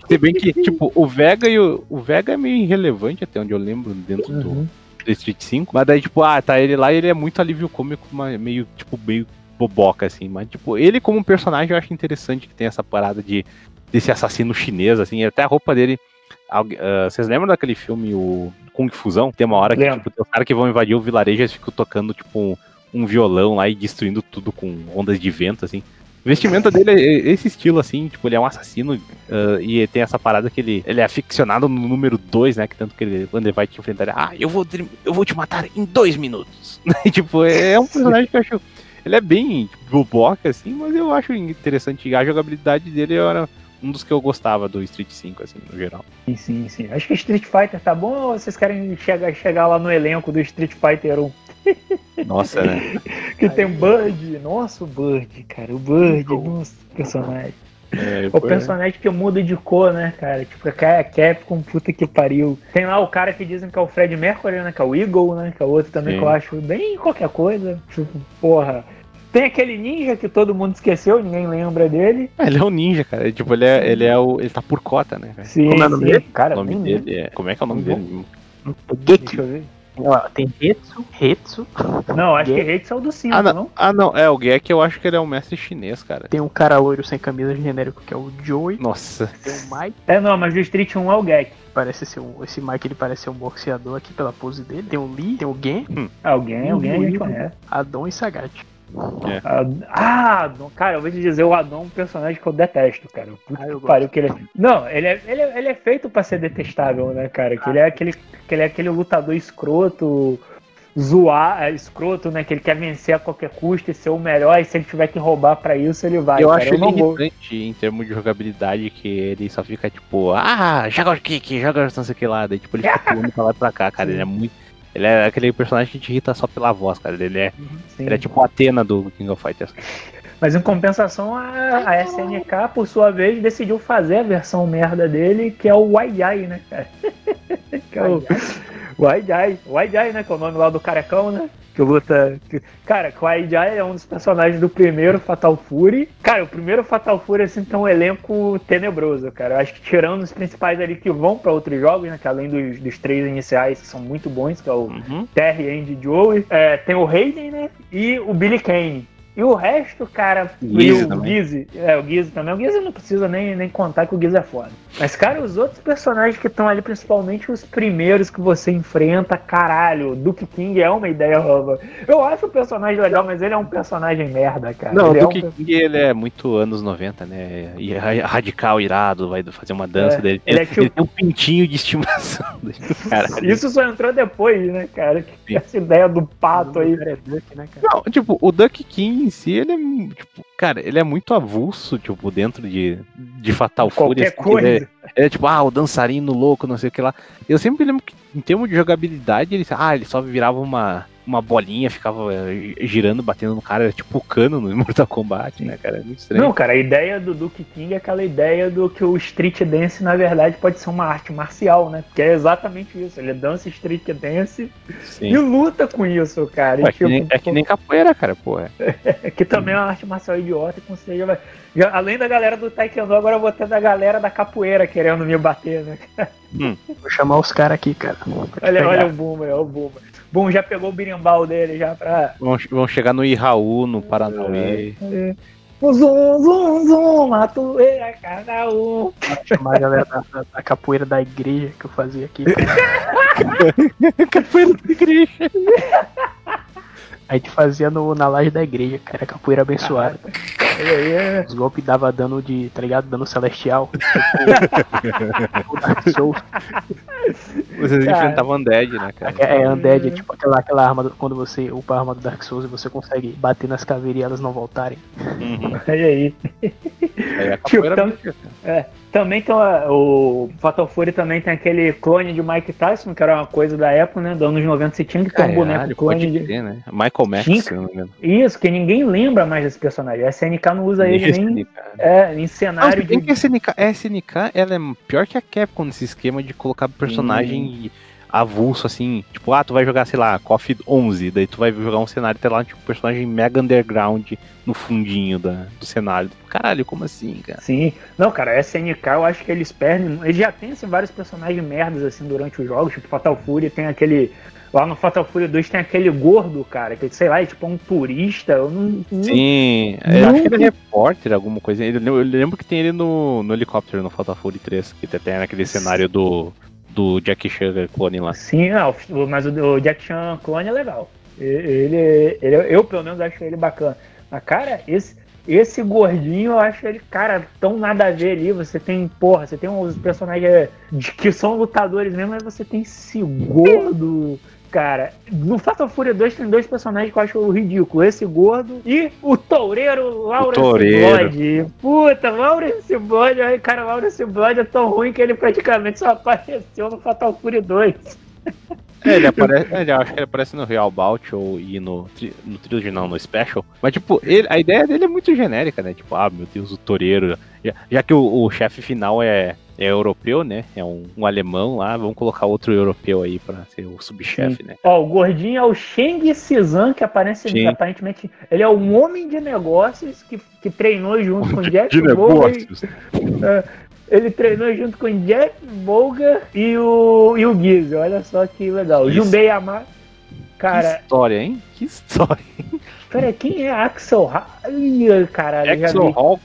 Se bem que, tipo, o Vega e o. O Vega é meio irrelevante até onde eu lembro dentro do, Uhum. do Street 5. Mas daí, tipo, ah, tá ele lá ele é muito alívio cômico, mas meio, tipo, meio boboca, assim. Mas, tipo, ele como personagem eu acho interessante que tem essa parada de desse assassino chinês, assim, até a roupa dele. Ah, vocês lembram daquele filme, o Kung Fusão? Tem uma hora que, Lembro. tipo, tem os caras que vão invadir o vilarejo e eles ficam tocando, tipo, um, um violão lá e destruindo tudo com ondas de vento, assim. Vestimenta dele é esse estilo, assim, tipo, ele é um assassino ah, e tem essa parada que ele, ele é aficionado no número 2, né? Que tanto que ele, quando ele vai te enfrentar, ele, ah, eu vou, eu vou te matar em dois minutos. (laughs) Tipo, é um personagem que eu acho. Ele é bem tipo, boboca, assim, mas eu acho interessante. A jogabilidade dele era um dos que eu gostava do Street 5, assim, no geral. Sim, sim, sim. Acho que Street Fighter tá bom ou vocês querem chegar, chegar lá no elenco do Street Fighter 1? Nossa, né? (laughs) Que tem o Bird. Nossa, o Bird, cara. O Bird, nossa, personagem. É, O foi- personagem que muda de cor, né, cara? Tipo, a Capcom, puta que pariu. Tem lá o cara que dizem que é o Fred Mercury, né? Que é o Eagle, né? Que é o outro também Sim. que eu acho bem qualquer coisa. Tipo, porra. Tem aquele ninja que todo mundo esqueceu, ninguém lembra dele. Ah, ele é um ninja, cara. Tipo, ele é, ele é o. Ele tá por cota, né? Sim, Como é o nome sim. dele? Cara, O nome dele é. Como é que é o nome dele? Deixa Gekyu. eu ver. Ó, tem Hetsu, Hetsu. Não, acho Ge- que Hate é o do 5, Ah não? não, ah, não. É, o Gek eu acho que ele é um mestre chinês, cara. Tem um cara loiro sem camisa genérico que é o Joey. Nossa. Tem o Mike, É, não, mas o Street 1 é o Gek. parece ser um. Esse Mike ele parece ser um boxeador aqui pela pose dele. Tem o Lee, tem o Gen, Alguém, alguém a gente conhece. Adon e Sagat. Ad- Ah, Adon, cara, eu vou te dizer, o Adon é um personagem que eu detesto, cara. Puta Ah, eu que pariu que ele é... Não, ele é, ele, é, ele é feito pra ser detestável, né, cara? Que ele é aquele, que ele é aquele lutador escroto, zoar, é, escroto, né? Que ele quer vencer a qualquer custo e ser o melhor, e se ele tiver que roubar pra isso, ele vai. eu cara. acho eu ele irritante em termos de jogabilidade, que ele só fica tipo, ah, joga o kick, joga não sei o que lá. Daí, tipo, ele fica pulando pra lá e pra cá, cara. Ele é muito. Ele é aquele personagem que te irrita só pela voz, cara. Ele é, Sim. ele é tipo a Atena do King of Fighters. Mas em compensação, a, a SNK, por sua vez, decidiu fazer a versão merda dele, que é o Waiai, né, cara? (laughs) que é o Waiai. Waiai, né? Que é o nome lá do carecão, né? Que luta. que- Cara, o Waiai é um dos personagens do primeiro Fatal Fury. Cara, o primeiro Fatal Fury, assim, tem um elenco tenebroso, cara. Eu acho que tirando os principais ali que vão pra outros jogos, né? Que além dos, dos três iniciais, que são muito bons, que é o Uhum. Terry, Andy e Joey. É, tem o Hayden, né? E o Billy Kane. E o resto, cara, Gizzy e o. Gizzy, é, o Gizzy também. O Gizzy não precisa nem, nem contar que o Gizzy é foda. Mas, cara, os outros personagens que estão ali, principalmente os primeiros que você enfrenta, caralho, o Duke King é uma ideia nova. Eu acho o personagem legal, mas ele é um personagem merda, cara. Não, o ele é um Duke King ele é muito anos 90, né? E ra- radical, irado, vai fazer uma dança É, dele. ele é Ele tipo- tem um pintinho de estimação. (laughs) Caralho. Isso só entrou depois, né, cara? Que essa ideia do pato aí. Cara é Duck, né, cara? Não, tipo, o Duck King em si, ele é, tipo, cara, ele é muito avulso, tipo, dentro de, de Fatal Fury. Qualquer assim, é- é tipo, ah, o dançarino louco, não sei o que lá. Eu sempre lembro que, em termos de jogabilidade, ele, ah, ele só virava uma, uma bolinha, ficava eh, girando, batendo no cara, era tipo o cano no (laughs) Mortal Kombat, né, cara? É muito estranho. Não, cara, a ideia do Duke King é aquela ideia do que o street dance, na verdade, pode ser uma arte marcial, né? Porque é exatamente isso. Ele dança street dance e Sim. luta com isso, cara. E, Ué, que nem- tipo, é que nem capoeira, cara, porra. é (laughs) que também é uma arte marcial idiota, e com certeza vai. já- além da galera do Taekwondo, agora eu vou ter da galera da capoeira querendo me bater, né? Vou chamar os caras aqui, cara. Olha, olha o Boomer, olha o Boomer. Bom, já pegou o beat'em berimbau dele já pra. Vão, vão chegar no Iraú, no Paranauê. É. Zum, zum, zum, matoeira cada um. Chamar a galera da, da- capoeira da igreja que eu fazia aqui. (laughs) Capoeira da igreja. A gente fazia no, na laje da igreja, cara, capoeira abençoada. É. Os golpes dava dano de, tá ligado? Dano celestial. Tipo, o Dark Souls. Vocês Cara. enfrentavam Undead, né, cara? É, é Undead, é tipo aquela, aquela arma, do- quando você upa a arma do Dark Souls e você consegue bater nas caveiras e elas não voltarem. Uhum. (laughs) Olha aí. Aí a capoeira Tipo, cara. É, também tem uma- o Fatal Fury também tem aquele clone de Mike Tyson, que era uma coisa da época, né? Dos anos 90 você tinha que ter um boneco Caralho, clone pode de. crer, né? Michael Max, Tinha- se eu não me engano. Isso, que ninguém lembra mais desse personagem. A SNK não usa ele nem SNK. é, em Não, cenário bem de. que a SNK, a SNK, ela é pior que a Capcom nesse esquema de colocar personagem avulso, assim. Tipo, ah, tu vai jogar, sei lá, KOF 11, daí tu vai jogar um cenário, tem lá, tipo, personagem mega underground no fundinho da, do cenário. Caralho, como assim, cara? Sim. Não, cara, SNK eu acho que eles perdem. Eles já tem assim, vários personagens merdas assim durante os jogos, tipo Fatal Fury tem aquele. Lá no Fatal Fury 2 tem aquele gordo, cara, que sei lá, é tipo um turista. Eu não. não- Sim, eu acho que ele é repórter, alguma coisa. Eu lembro que tem ele no, no helicóptero no Fatal Fury 3, que tem naquele cenário do, do Jack Chan clone lá. Sim, não, mas o, Jack Chan clone é legal. Ele, ele, eu pelo menos acho ele bacana. Mas, cara, esse, esse gordinho eu acho ele, cara, tão nada a ver ali. Você tem, porra, você tem uns personagens de- que são lutadores mesmo, mas você tem esse gordo. Cara, no Fatal Fury 2 tem dois personagens que eu acho ridículo. Esse gordo e o toureiro Lawrence toureiro. Blood. Puta, Lawrence Blood, cara, Lawrence Blood é tão ruim que ele praticamente só apareceu no Fatal Fury 2. É, ele aparece, (laughs) ele, acho que ele aparece no Real Bout ou e no, no Trilogy, não, no Special. Mas, tipo, ele- a ideia dele é muito genérica, né? Tipo, ah, meu Deus, o toureiro. Já, já que o, o chefe final é, é europeu, né? É um, um alemão lá, vamos colocar outro europeu aí pra ser o subchefe, né? Ó, o gordinho é o Sheng Tsizan, que aparece, Sim. aparentemente, ele é um homem de negócios que, que treinou junto (laughs) com Jack De Boga. negócios. (laughs) Ele treinou junto com Jack Boga e o, e o Giz. Olha só que legal. Isso. Junbei. Que Cara, história, hein? Que história. pera, quem é Axel Ha- Ih, caralho, vi. Hawk,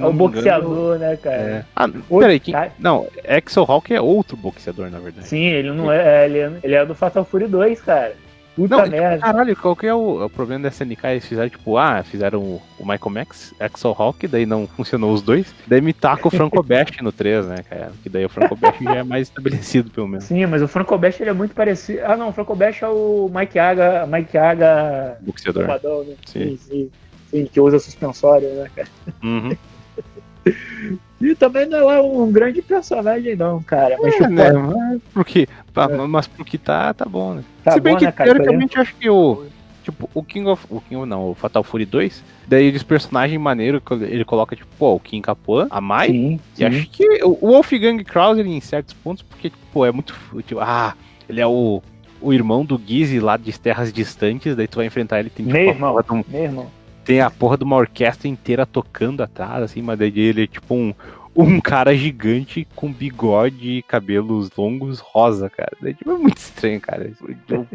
É não o me engano, boxeador, né, cara? É. Ah, Outro peraí, quem... cara. não, Exo Hawk é outro boxeador, na verdade. Sim, ele não é, ele é. Ele é do Fatal Fury 2, cara. Puta Não, tipo, merda. caralho, qual que é o, o problema da SNK? Eles fizeram, tipo, ah, fizeram o, o Michael Max, Axel Hawk, daí não funcionou os dois. Daí me taca o Franco (laughs) Best no 3, né, cara? Que daí o Franco Best já é mais estabelecido, pelo menos. Sim, mas o Franco Best ele é muito parecido. Ah, não, o Franco Best é o Mike Aga, Mike Aga Boxeador. né? Sim. Sim, sim, sim, que usa suspensório, né, cara? Uhum. E também não é um grande personagem, não, cara. Mas, É, tipo, né? Mas porque, pa- mas pro que tá, tá bom, né? tá Se bem bom, que, né, cara? teoricamente, eu acho que o. Tipo, o King of. O King of, não, o Fatal Fury 2. Daí eles personagem maneiro que ele coloca, tipo, pô, o King Capoan, a Mai. Sim, E sim. acho que o Wolfgang Krauser em certos pontos, porque, tipo, pô, é muito. Tipo, ah, ele é o, o irmão do Gizzy lá de terras distantes, daí tu vai enfrentar ele, tem, tipo, Meu irmão. um- Meu irmão. Tem a porra de uma orquestra inteira tocando atrás, assim, mas daí ele é tipo um, um cara gigante com bigode e cabelos longos rosa, cara. Daí, tipo, é muito estranho, cara. Eu-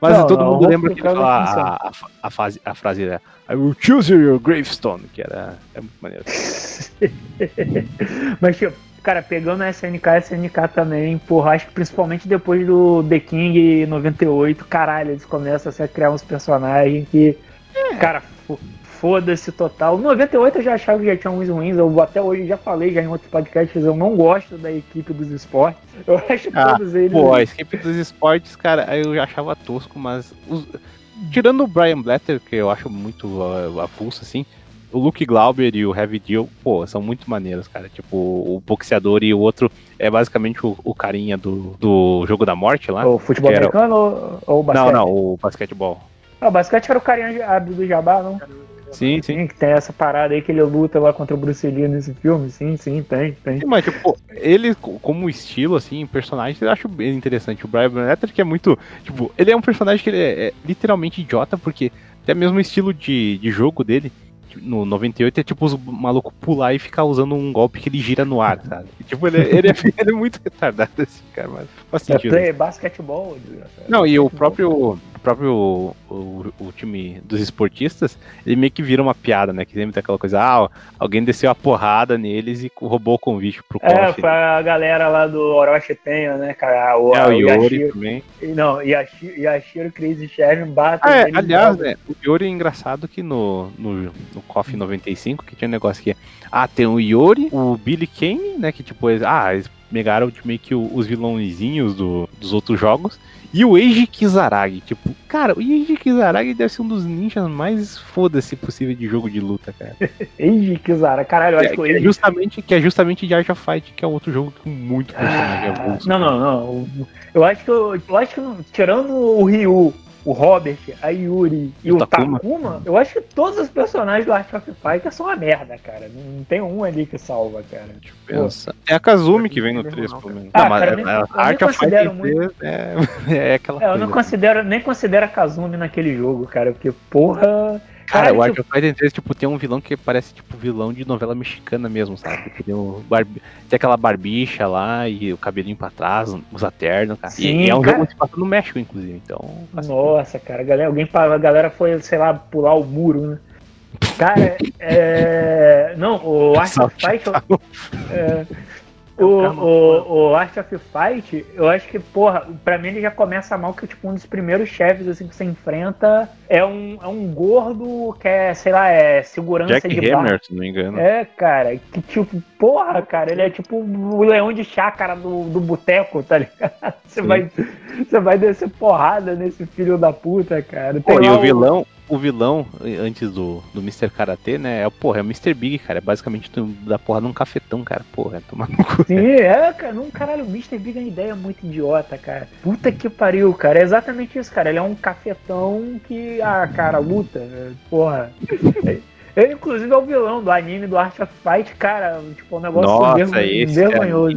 Mas Não, todo não, mundo lembra que ele fala funciona. a, a, a, frase, a frase é I will choose your gravestone, que era é muito maneiro. (laughs) Mas, tipo, cara, pegando a SNK, a SNK também, porra, acho que principalmente depois do The King 98, caralho, eles começam a criar uns personagens que, cara, fo- foda-se total. No 98 eu já achava que já tinha uns ruins, eu até hoje já falei já em outros podcasts, eu não gosto da equipe dos esportes. (laughs) Eu acho Ah, todos eles. Pô, a equipe dos esportes, cara, eu já achava tosco, mas. os- Tirando o Brian Blatter, que eu acho muito uh, avulso, assim, o Luke Glauber e o Heavy Deal, pô, são muito maneiros, cara. Tipo, o boxeador e o outro é basicamente o, o carinha do, do jogo da morte lá. O futebol era- americano ou, ou o basquete? Não, não, o basquetebol. Ah, o basquete era o carinha ah, do Jabá, não? Sim, sim. Sim, que tem essa parada aí que ele luta lá contra o Bruce Lee nesse filme. Sim, sim, tem, tem. Mas, tipo, ele, co- como estilo, assim, personagem, eu acho bem interessante. O Brian Blatter, que é muito. Tipo, ele é um personagem que ele é, é literalmente idiota, porque até mesmo o estilo de, de jogo dele, tipo, no 98, é tipo os malucos pular e ficar usando um golpe que ele gira no ar, sabe? Tipo, ele, é- ele, é, (laughs) ele é muito retardado, assim, cara, mas faz É sentido. play basquetebol. desgraçado. Não, e o próprio, o próprio o, o time dos esportistas, ele meio que vira uma piada, né? Que sempre tem aquela coisa, ah, alguém desceu a porrada neles e roubou o convite pro É, KOF. foi a galera lá do Orochi Tenho, né, cara? O, É, o Yori Yashiro, também. não, Yashiro, Yashiro Crazy Chef batem Ah, é, aliás, e né, o Yori é engraçado que no, no, no KOF 95, que tinha um negócio que ah, tem o Yori, o Billy Kane, né, que tipo, eles, ah, eles pegaram tipo, meio que os vilãozinhos do, dos outros jogos, e o Eiji Kizaragi, tipo, cara, o Eiji Kizaragi deve ser um dos ninjas mais foda-se possível de jogo de luta, cara. (laughs) Eiji Kizara, caralho, eu acho Que, o é Eiji justamente, que é justamente de Art of Fight, que é outro jogo com muito personagem Ah, avulso. Não, não, não. Eu acho que eu, eu acho que tirando o Ryu, o Robert, a Yuri e E o o Takuma. Takuma, eu acho que todos os personagens do Art of Fighter são uma merda, cara. Não tem um ali que salva, cara. Pensa. É a Kazumi que vem no Não, 3, não, pelo menos. Ah, não, mas cara, nem- a Art of Fight considero 3 é, (laughs) é aquela É, eu coisa. não considero, nem considero a Kazumi naquele jogo, cara, porque porra. Cara, o Art of Fighter 3, tipo, tem um vilão que parece, tipo, vilão de novela mexicana mesmo, sabe? Tem, o barbi- tem aquela barbicha lá e o cabelinho pra trás, usa terno, cara. Sim, e é um cara. jogo que se passa no México, inclusive, então... assim, Nossa, cara, a galera, alguém a galera foi, sei lá, pular o muro, né? Cara, é. Não, o Art of Fight. (laughs) é, o, o, o Art of Fight, eu acho que, porra, pra mim ele já começa mal, que tipo, um dos primeiros chefes assim, que você enfrenta é um, é um gordo que é, sei lá, é segurança Jack de bar. Hammer, se não me engano. É, cara, que tipo, porra, cara, ele é tipo o leão de chácara do, do boteco, tá ligado? (laughs) Você Sim. vai, você vai descer porrada nesse filho da puta, cara. Pô, Tem e lá o vilão, o vilão, antes do, do Mr. Karate, né, é, o- porra, é o Mr. Big, cara. É basicamente tu dá porra num cafetão, cara. Porra, é tomar no cu. Sim, é, cara, não, caralho, o Mr. Big é uma ideia muito idiota, cara. Puta que pariu, cara. É exatamente isso, cara. Ele é um cafetão que, ah, cara, luta. é, Porra. (laughs) Ele, inclusive, é o vilão do anime do Art of Fight, cara. Tipo, um negócio Nossa, esse vergonhoso.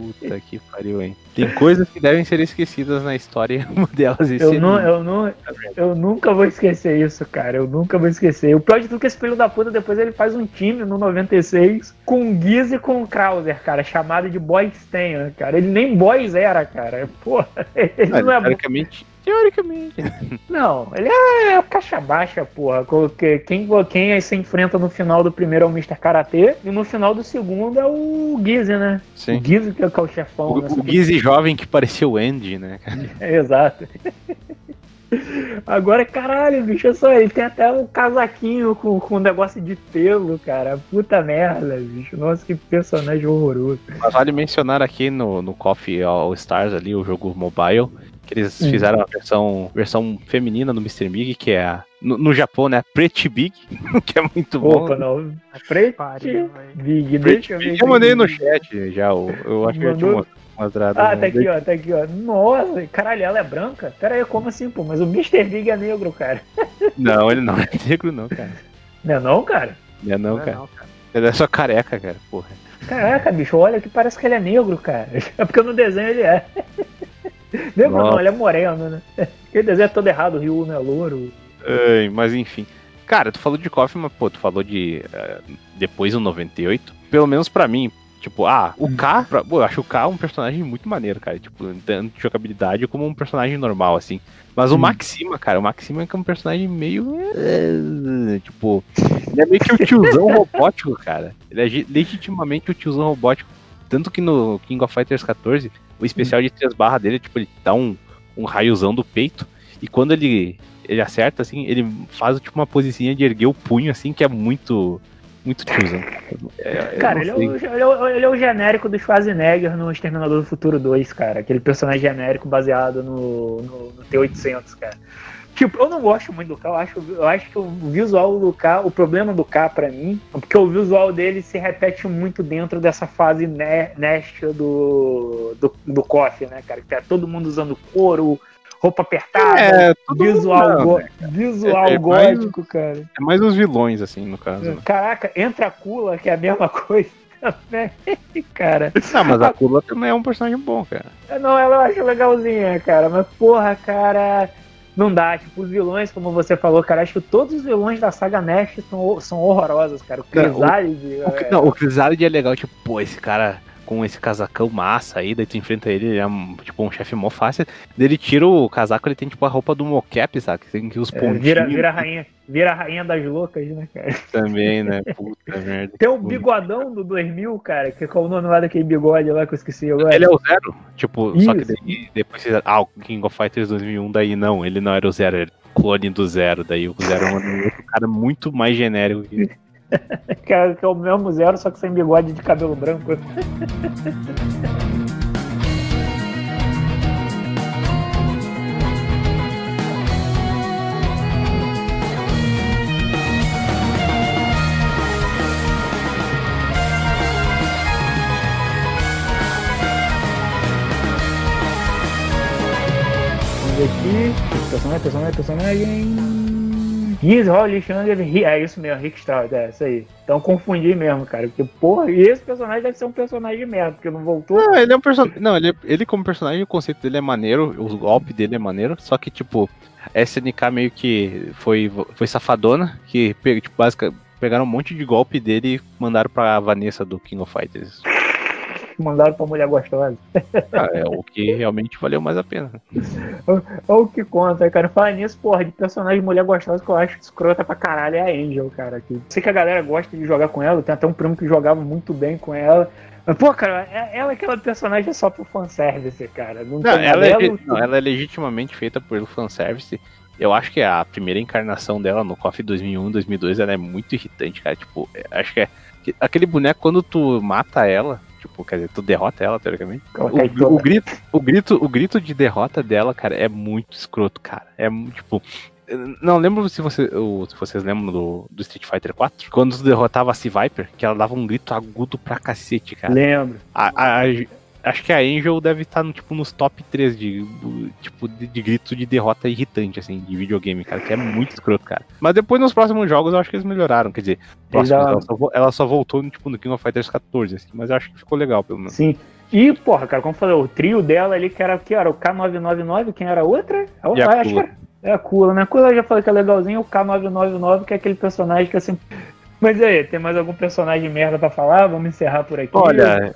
Puta que pariu, hein. Tem coisas que devem ser esquecidas na história, (laughs) uma delas esse Eu, não, eu, não, eu nunca vou esquecer isso, cara. Eu nunca vou esquecer. O pior de tudo que esse filho da puta, depois ele faz um time no 96 com o Giz e com o Krauser, cara, chamado de Boys Tenha, cara. Ele nem Boys era, cara. Porra, (laughs) ele Ah, não é teoricamente, teoricamente. (laughs) Não, ele é caixa baixa, porra. Que- Quem, quem aí se enfrenta no final do primeiro é o Mr. Karate e no final do segundo é o Gizzy, né? Sim. O Gizzy que é que é o chefão. O, nessa o Gizzy jovem que parecia o Andy, né? É, Exato. (laughs) Agora, caralho, bicho, é só ele tem até um casaquinho com, com um negócio de pelo, cara. Puta merda, bicho. Nossa, que personagem horroroso. Mas vale mencionar aqui no, no Coffee All Stars ali, o jogo mobile, que eles Hum. fizeram a versão, versão feminina do Mr. Big, que é a, no, no Japão, né? Pretty Big, (laughs) que é muito bom. Opa, não. Preto. Pariu. Big, Pretty eu ver. Big, eu mandei no chat já, o- eu acho que eu tinha Mandou? mostrado. Ah, né? tá aqui, ó, tá aqui, ó. Nossa, caralho, ela é branca? Pera aí, como assim, pô? Mas o Mr. Big é negro, cara. (laughs) Não, ele não é negro, não, cara. Não é não, cara? Não é não, Não é cara. não, cara. Ele é só careca, cara, porra. Caraca, bicho, olha que parece que ele é negro, cara. (laughs) É porque no desenho ele é. Negro não, Nossa. ele é moreno, né? (laughs) Aquele desenho é todo errado, o Ryu não é louro. Ai, mas enfim. Cara, tu falou de Coffee, mas pô, tu falou de. eh, depois do 98. Pelo menos pra mim. Tipo, ah, o K, pra- pô, eu acho o K um personagem muito maneiro, cara. Tipo, tanto de jogabilidade como um personagem normal, assim. Mas o Hum. Maxima, cara, o Maxima é que é um personagem meio. eh, Tipo, (laughs) ele é meio que o tiozão robótico, cara. Ele é legitimamente o tiozão robótico. Tanto que no King of Fighters 14, o especial de 3 barras dele, tipo, ele dá um, um raiozão do peito. E quando ele, ele acerta, assim, ele faz tipo uma posicinha de erguer o punho, assim, que é muito. Muito tiozão. É, Cara, ele é, o, ele, é o, ele é o genérico do Schwarzenegger no Exterminador do Futuro 2, cara. Aquele personagem genérico baseado no, no, no T-800, cara. Tipo, eu não gosto muito do K, eu acho, eu acho que o visual do K, o problema do K pra mim, é porque o visual dele se repete muito dentro dessa fase ne- nest do, do, do KOF, né, cara? Que é todo mundo usando couro, roupa apertada, É, mundo visual, não, go- né? visual É- é mais- gótico, cara. É mais os vilões, assim, no caso. né? Caraca, entra a Kula, que é a mesma (laughs) coisa também, cara. Não, mas a Kula também é um personagem bom, cara. Não, ela eu acho legalzinha, cara, mas porra, cara, não dá. Tipo, os vilões, como você falou, cara, acho que todos os vilões da saga Nest são, são horrorosos, cara. O Cara, o- Crisálide. O, Não, o Crisálid é legal, tipo, pô, esse cara com esse casacão massa aí, daí tu enfrenta ele, ele é um, tipo um chefe mó fácil. Daí ele tira o casaco, ele tem tipo a roupa do mocap, sabe? Que tem que os É, pontinhos vira, vira, a rainha, vira a rainha das loucas, né, cara? também, né? (laughs) Puta merda. Tem o bigodão do 2000, cara, que é qual o nome lá daquele bigode lá que eu esqueci agora. Ele é o zero, tipo, só que Isso. daí, depois você. Ah, o King of Fighters 2001, daí não, ele não era o zero, o clone do zero. Daí o zero é um outro cara muito mais genérico que. (laughs) Que é, que é o mesmo zero, só que sem bigode de cabelo branco. Aqui. Personagem, personagem, personagem. Giz Ri- É isso mesmo, Rick Stroud, é isso aí. Então confundi mesmo, cara. Porque, porra, esse personagem deve ser um personagem merda, porque não voltou. Não, ele é um personagem. Não, ele, ele como personagem, o conceito dele é maneiro, o golpe dele é maneiro, só que, tipo, SNK meio que foi, foi safadona, que tipo, básica, pegaram um monte de golpe dele e mandaram pra Vanessa do King of Fighters. Mandaram pra mulher gostosa. Ah, é o que realmente valeu mais a pena. Olha o que conta, cara. Falar nisso, porra, de personagem mulher gostosa que eu acho escrota pra caralho é a Angel, cara. Aqui. Sei que a galera gosta de jogar com ela, tem até um primo que jogava muito bem com ela. Mas, pô, cara, é- ela é aquela personagem só pro fanservice, cara. Não, Não, tem ela, é, não, ela é legitimamente feita pelo fanservice. Eu acho que a primeira encarnação dela no KOF 2001, 2002, ela é muito irritante, cara. Tipo, é- acho que é. que aquele boneco, quando tu mata ela, tipo, quer dizer, tu derrota ela, teoricamente. O, o grito, o, grito, o grito de derrota dela, cara, é muito escroto, cara. É tipo. Não lembro se, você, se vocês lembram do, do Street Fighter 4. Quando derrotava a C-Viper, que ela dava um grito agudo pra cacete, cara. Lembro. A- a- acho que a Angel deve estar no, tipo, nos top 3 de, do- tipo, de, de grito de derrota irritante, assim, de videogame, cara, que é muito escroto, cara. Mas depois nos próximos jogos eu acho que eles melhoraram, quer dizer, próximos, já- ela, só, ela só voltou tipo, no King of Fighters 14, assim, mas eu acho que ficou legal, pelo menos. Sim. E, porra, cara, como eu falei, o trio dela ali, que era, que era o K999, quem era a outra? A E a que era, é a Kula, né? A Kula eu já falei que é legalzinho, o K999, que é aquele personagem que assim. (laughs) Mas aí, tem mais algum personagem merda pra falar? Vamos encerrar por aqui. Olha,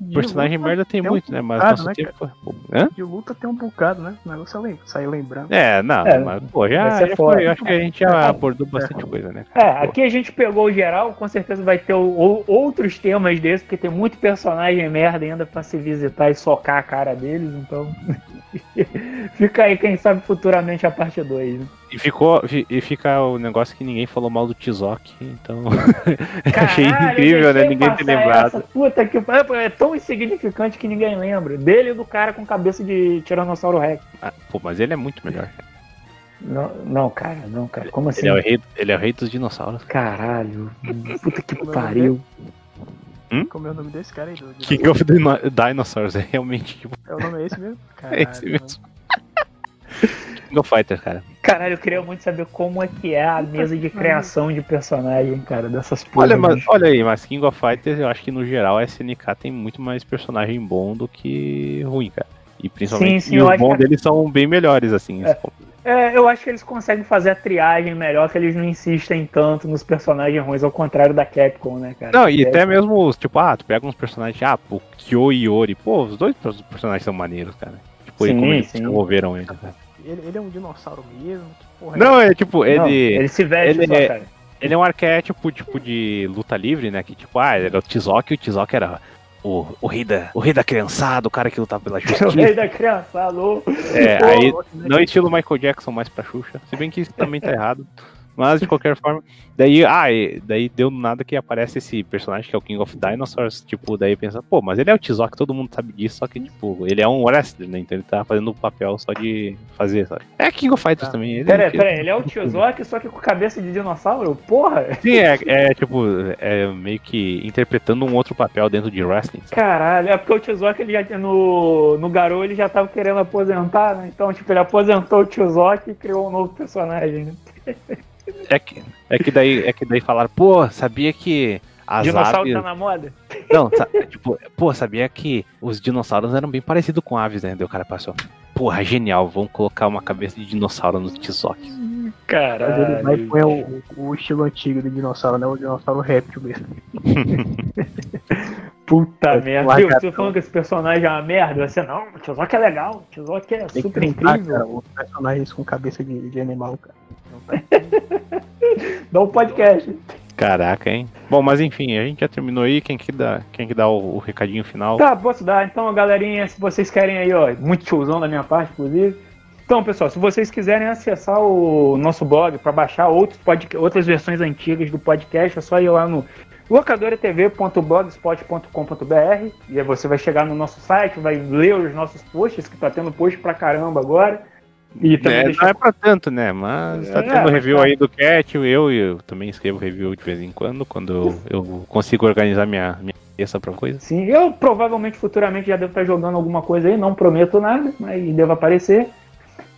De personagem luta merda tem tem um muito, né, mas bocado, nosso né, tempo. Hã? De luta tem um bocado, né? O negócio é sair lembrando. É, não, É, mas, pô, já, já foda. foi, eu acho que a gente já abordou bastante coisa, né, É? Pô. aqui a gente pegou o geral, com certeza vai ter o- o- outros temas desses, porque tem muito personagem merda ainda pra se visitar e socar a cara deles, então. (laughs) Fica aí, quem sabe futuramente a parte 2. Né? E, ficou, fi- e fica o negócio que ninguém falou mal do Tizok, então... (laughs) Achei Caralho, incrível, eu né, ninguém ter lembrado. essa. Puta que pariu, é tão insignificante que ninguém lembra. Dele e do cara com cabeça de Tiranossauro Rex. Ah, pô, mas ele é muito melhor. Não, não, cara, não, cara. Como assim? Ele é, o rei, ele é o rei dos dinossauros. Caralho. (laughs) Puta que é pariu. Como é o nome desse cara aí? Do, de- King of Dino Dinosaurs é realmente tipo, É o nome é esse mesmo? (laughs) é esse mesmo. King of Fighters, cara. Caralho, eu queria muito saber como é que é a mesa de criação de personagem, cara, dessas porra. Olha, mas, bicho. olha aí, mas King of Fighters eu acho que no geral a SNK tem muito mais personagem bom do que ruim, cara. E principalmente Sim, sim, e os bons que- deles são bem melhores, assim. É, eu acho que eles conseguem fazer a triagem melhor, que eles não insistem tanto nos personagens ruins, ao contrário da Capcom, né, cara? Não, e É, até mesmo, os, tipo, ah, tu pega uns personagens, ah, pô, Kyo e Yori, pô, os dois personagens são maneiros, cara. Tipo, e Sim, como eles sim. desenvolveram ele. cara. Ele, ele é um dinossauro mesmo? Que porra é Não, é tipo, Não, ele. ele se veste ele só, é- cara. Ele é um arquétipo, tipo, de luta livre, né? Que, tipo, ah, ele era o Tizok, e o Tizok era o, o, rei da, o rei da criançada, o cara que lutava pela (laughs) O justiça. rei da criançada, ô. É, aí, não estilo Michael Jackson, mais pra Xuxa. Se bem que isso também tá errado. Mas, de qualquer forma, daí, ah, daí deu nada que aparece esse personagem que é o King of Dinosaurs, tipo, daí pensa, pô, mas ele é o Tizok, todo mundo sabe disso, só que, tipo, ele é um wrestler, né? Então ele tá fazendo o papel só de fazer, sabe? É King of Fighters Tá. também. Ele, Pera aí, pera ele é o Tiozoki, só que com cabeça de dinossauro? Porra! Sim, é, é, tipo, é meio que interpretando um outro papel dentro de wrestling. sabe? Caralho, é porque o Tiozoki ele já no, no Garou ele já tava querendo aposentar, né? Então, tipo, ele aposentou o Tiozoki e criou um novo personagem, né? (laughs) É que, é que daí, é que daí falaram, pô, sabia que as Dinossauro aves... tá na moda? Não, sa- (laughs) tipo, pô, sabia que os dinossauros eram bem parecidos com aves, né? Daí o cara passou, porra, genial, vamos colocar uma cabeça de dinossauro no Tizok. Mas Caralho. ele vai põe o, o estilo antigo do dinossauro, né? O dinossauro réptil mesmo. (laughs) Puta Eu merda. Viu? Você falando que esse personagem é uma merda, você não, o Tiozoki é legal, o Tiozoki é Tem que super tentar, incrível. cara, os personagens com cabeça de, de animal, cara. Dá um podcast. Caraca, hein? Bom, mas enfim, a gente já terminou aí. Quem que dá, quem que dá o, o recadinho final? Tá, posso dar. Então, galerinha, se vocês querem aí, ó, muito tiozão da minha parte, inclusive. Então, pessoal, se vocês quiserem acessar o nosso blog para baixar outros outras versões antigas do podcast, é só ir lá no locadoratv.blogspot.com.br e aí você vai chegar no nosso site, vai ler os nossos posts, que tá tendo post pra caramba agora. E também É, deixar não é pra tanto, né? Mas tá É, tendo mas review tá. aí do Cat, eu e eu também escrevo review de vez em quando, quando eu, eu consigo organizar minha, minha cabeça pra coisa. Sim, eu provavelmente futuramente já devo estar jogando alguma coisa aí, não prometo nada, mas devo aparecer.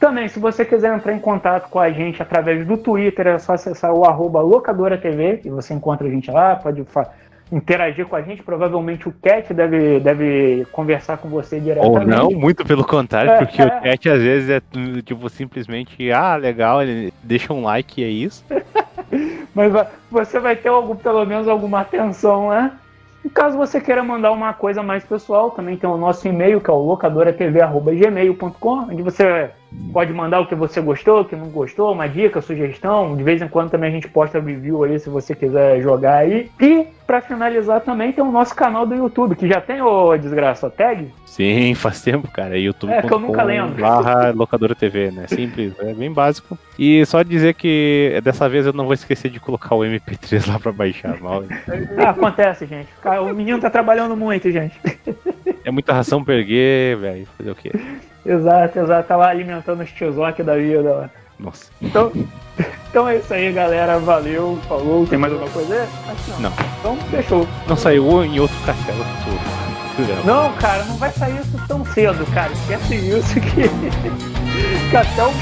Também, se você quiser entrar em contato com a gente através do Twitter, é só acessar o arroba locadora TV e você encontra a gente lá, pode interagir com a gente. Provavelmente o Cat deve, deve conversar com você Ou diretamente. não, muito pelo contrário, É, porque é. o Cat às vezes é tipo simplesmente, ah, legal, ele deixa um like e é isso. (laughs) Mas você vai ter algum, pelo menos alguma atenção, né? E caso você queira mandar uma coisa mais pessoal, também tem o nosso e-mail, que é o locadoratv.gmail.com, onde você pode mandar o que você gostou, o que não gostou, uma dica, sugestão. De vez em quando também a gente posta review aí, se você quiser jogar aí. E, pra finalizar também, tem o nosso canal do YouTube, que já tem o Desgraça Tag. Sim, (laughs) faz tempo, cara. YouTube. É, que eu nunca lembro. Barra locadora TV, né? Simples, é bem básico. E só dizer que dessa vez eu não vou esquecer de colocar o MP3 (laughs) lá pra baixar mal. Ah, acontece, gente. O menino tá trabalhando muito, gente. É muita ração perguer, velho. Fazer o quê? Exato, exato. Tá lá alimentando os tiozoque da vida lá. Nossa. Então, (laughs) então é isso aí, galera. Valeu, falou. Tem mais alguma coisa aí? Não. Não. Então, fechou. Não saiu em outro castelo futuro. Não, cara, não vai sair isso tão cedo, cara. Esquece isso que. (laughs) que até o